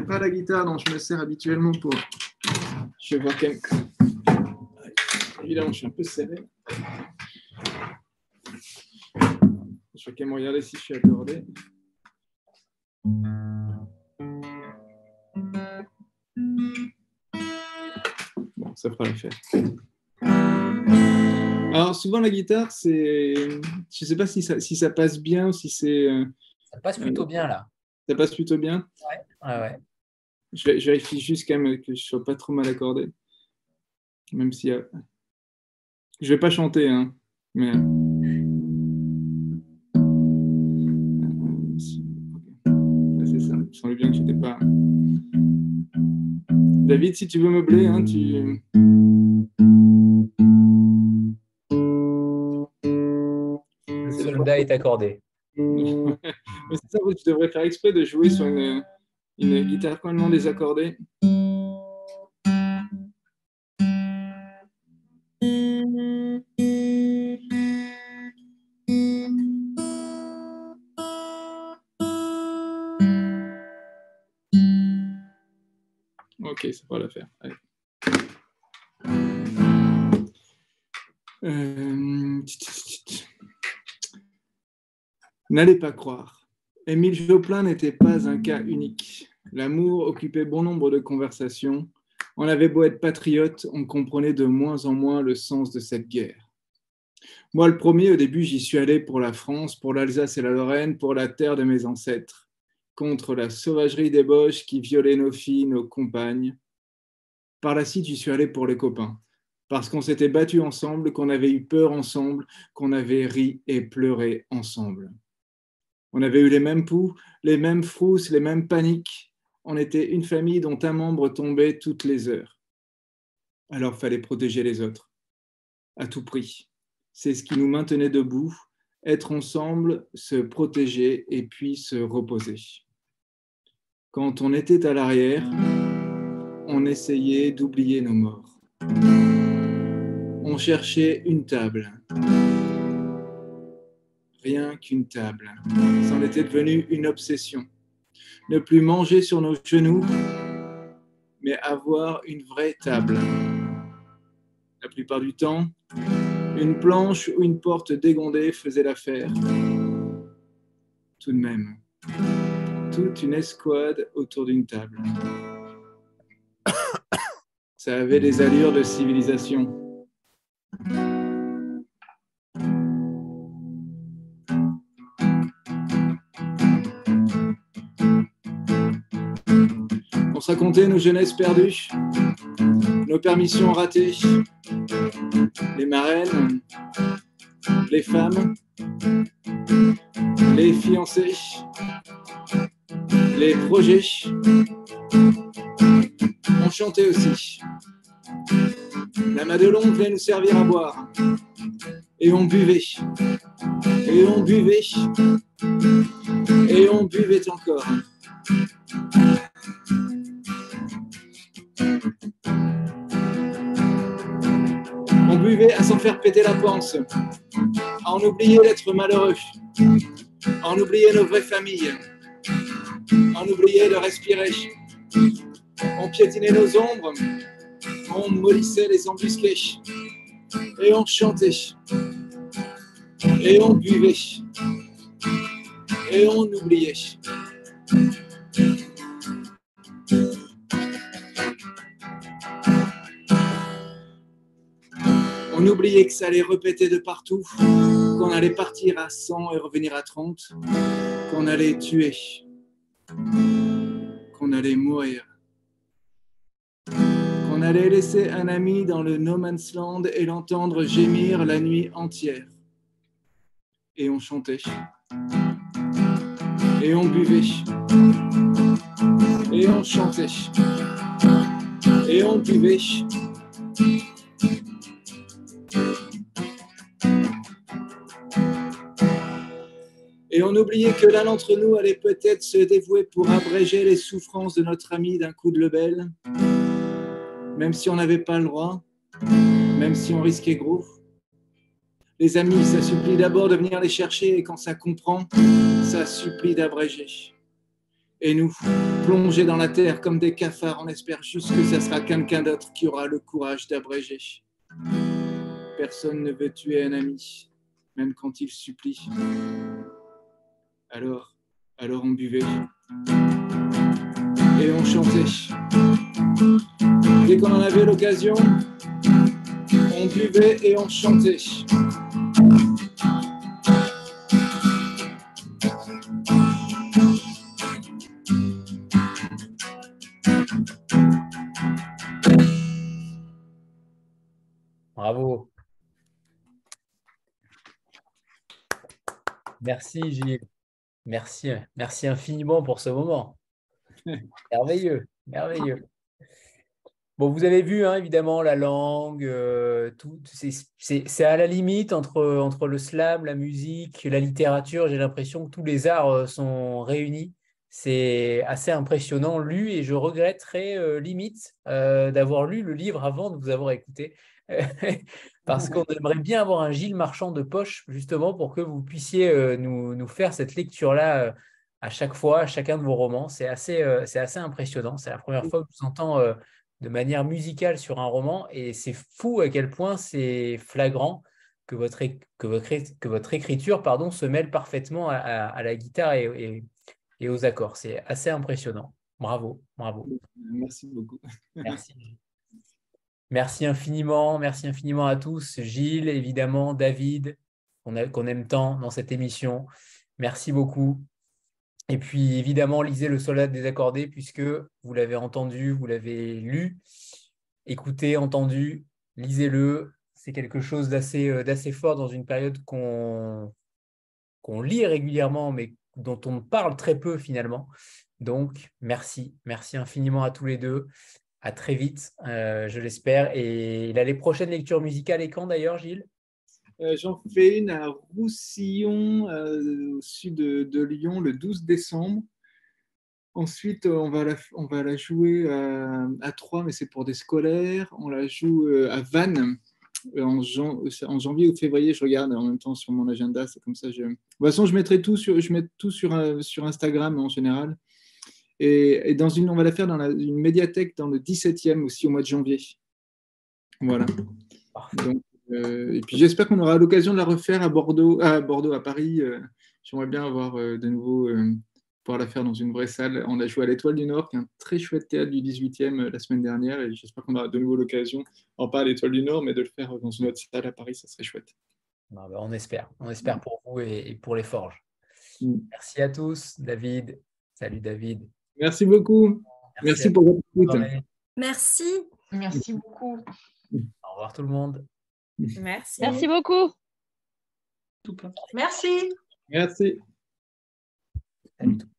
pas la guitare dont je me sers habituellement pour je vais voir. Évidemment, je suis un peu serré. Je vais quand même regarder si je suis accordé. Bon, ça fera l'effet. Alors, souvent, la guitare, c'est. Je ne sais pas si ça, si ça passe bien ou si c'est. Euh, ça passe plutôt bien, là. Ça passe plutôt bien Ouais, ouais, ouais. Je, vérifie juste quand même que je ne sois pas trop mal accordé. Même si. Je ne vais pas chanter, hein, mais. C'est ça. Je sens bien que je n'étais pas. David, si tu veux meubler, hein, tu. Le soldat est accordé. c'est ça, tu devrais faire exprès de jouer sur une une guitare complètement désaccordée. Ok, ça va la faire. Euh, n'allez pas croire. Émile Joplin n'était pas un cas unique. L'amour occupait bon nombre de conversations. On avait beau être patriote, on comprenait de moins en moins le sens de cette guerre. Moi, le premier, au début, j'y suis allé pour la France, pour l'Alsace et la Lorraine, pour la terre de mes ancêtres, contre la sauvagerie des Boches qui violaient nos filles, nos compagnes. Par la suite, j'y suis allé pour les copains, parce qu'on s'était battus ensemble, qu'on avait eu peur ensemble, qu'on avait ri et pleuré ensemble. On avait eu les mêmes poux, les mêmes frousses, les mêmes paniques. On était une famille dont un membre tombait toutes les heures. Alors fallait protéger les autres, à tout prix. C'est ce qui nous maintenait debout, être ensemble, se protéger et puis se reposer. Quand on était à l'arrière, on essayait d'oublier nos morts. On cherchait une table, qu'une table. C'en était devenu une obsession. Ne plus manger sur nos genoux, mais avoir une vraie table. La plupart du temps, une planche ou une porte dégondée faisait l'affaire. Tout de même, toute une escouade autour d'une table. Ça avait des allures de civilisation. Raconter nos jeunesses perdues, nos permissions ratées, les marraines, les femmes, les fiancés, les projets. On chantait aussi. La Madelon venait nous servir à boire. Et on buvait. Et on buvait. Et on buvait encore. On buvait à s'en faire péter la panse, à en oublier d'être malheureux, à en oublier nos vraies familles, à en oublier de respirer. On piétinait nos ombres, on mollissait les embusqués, et on chantait, et on buvait, et on oubliait. On oubliait que ça allait répéter de partout, qu'on allait partir à 100 et revenir à 30, qu'on allait tuer, qu'on allait mourir, qu'on allait laisser un ami dans le no man's land et l'entendre gémir la nuit entière. Et on chantait, et on buvait, et on chantait, et on buvait. Et on oubliait que l'un d'entre nous allait peut-être se dévouer pour abréger les souffrances de notre ami d'un coup de lebel, même si on n'avait pas le droit, même si on risquait gros. Les amis, ça supplie d'abord de venir les chercher et quand ça comprend, ça supplie d'abréger. Et nous, plongés dans la terre comme des cafards, on espère juste que ça sera quelqu'un d'autre qui aura le courage d'abréger. Personne ne veut tuer un ami, même quand il supplie. Alors, alors on buvait et on chantait. Dès qu'on en avait l'occasion, on buvait et on chantait. Bravo. Merci Gilles. Merci, merci infiniment pour ce moment. merveilleux, merveilleux. Bon, vous avez vu, hein, évidemment, la langue, euh, tout, c'est à la limite entre, entre le slam, la musique, la littérature. J'ai l'impression que tous les arts euh, sont réunis. C'est assez impressionnant, lu, et je regretterais euh, limite d'avoir lu le livre avant de vous avoir écouté. parce qu'on aimerait bien avoir un Gilles Marchand de poche, justement, pour que vous puissiez euh, nous, nous, faire cette lecture-là euh, à chaque fois, à chacun de vos romans. C'est assez, euh, c'est assez impressionnant. C'est la première fois que je vous entends de manière musicale sur un roman, et c'est fou à quel point c'est flagrant que votre, que votre, que votre écriture pardon, se mêle parfaitement à, à, la guitare et, et, et aux accords. C'est assez impressionnant. Bravo, bravo. Merci beaucoup. Merci. Merci infiniment, merci infiniment à tous. Gilles, évidemment, David, qu'on aime tant dans cette émission. Merci beaucoup. Et puis, évidemment, lisez Le Soldat désaccordé, puisque vous l'avez entendu, vous l'avez lu, écouté, entendu, lisez-le. C'est quelque chose d'assez euh, fort dans une période qu'on lit régulièrement, mais dont on parle très peu finalement. Donc, merci, merci infiniment à tous les deux à très vite, euh, je l'espère. Et a les prochaines lectures musicales et quand d'ailleurs, Gilles? Euh, J'en fais une à Roussillon, euh, au sud de, Lyon, le 12 décembre. Ensuite, on va la, on va la jouer à, Troyes, mais c'est pour des scolaires. On la joue à Vannes en, janvier ou février. Je regarde en même temps sur mon agenda. C'est comme ça. De toute façon, je mettrai tout sur, je mets tout sur, sur Instagram en général. Et, dans une, on va la faire dans une médiathèque dans le 17e aussi au mois de janvier. Voilà. Euh, et puis j'espère qu'on aura l'occasion de la refaire à Bordeaux, à Bordeaux, à Paris. Euh, j'aimerais bien avoir euh, de nouveau pouvoir la faire dans une vraie salle. On a joué à l'Étoile du Nord, qui est un très chouette théâtre du 18e la semaine dernière, et j'espère qu'on aura de nouveau l'occasion, en pas à l'Étoile du Nord, mais de le faire dans une autre salle à Paris, ça serait chouette. On espère, on espère pour vous et, pour les forges. Mm. Merci à tous, David. Salut David. Merci beaucoup. Merci, pour votre écoute. Merci. Merci beaucoup. Au revoir tout le monde. Merci. Merci beaucoup. Merci. Merci. Salut tout le monde.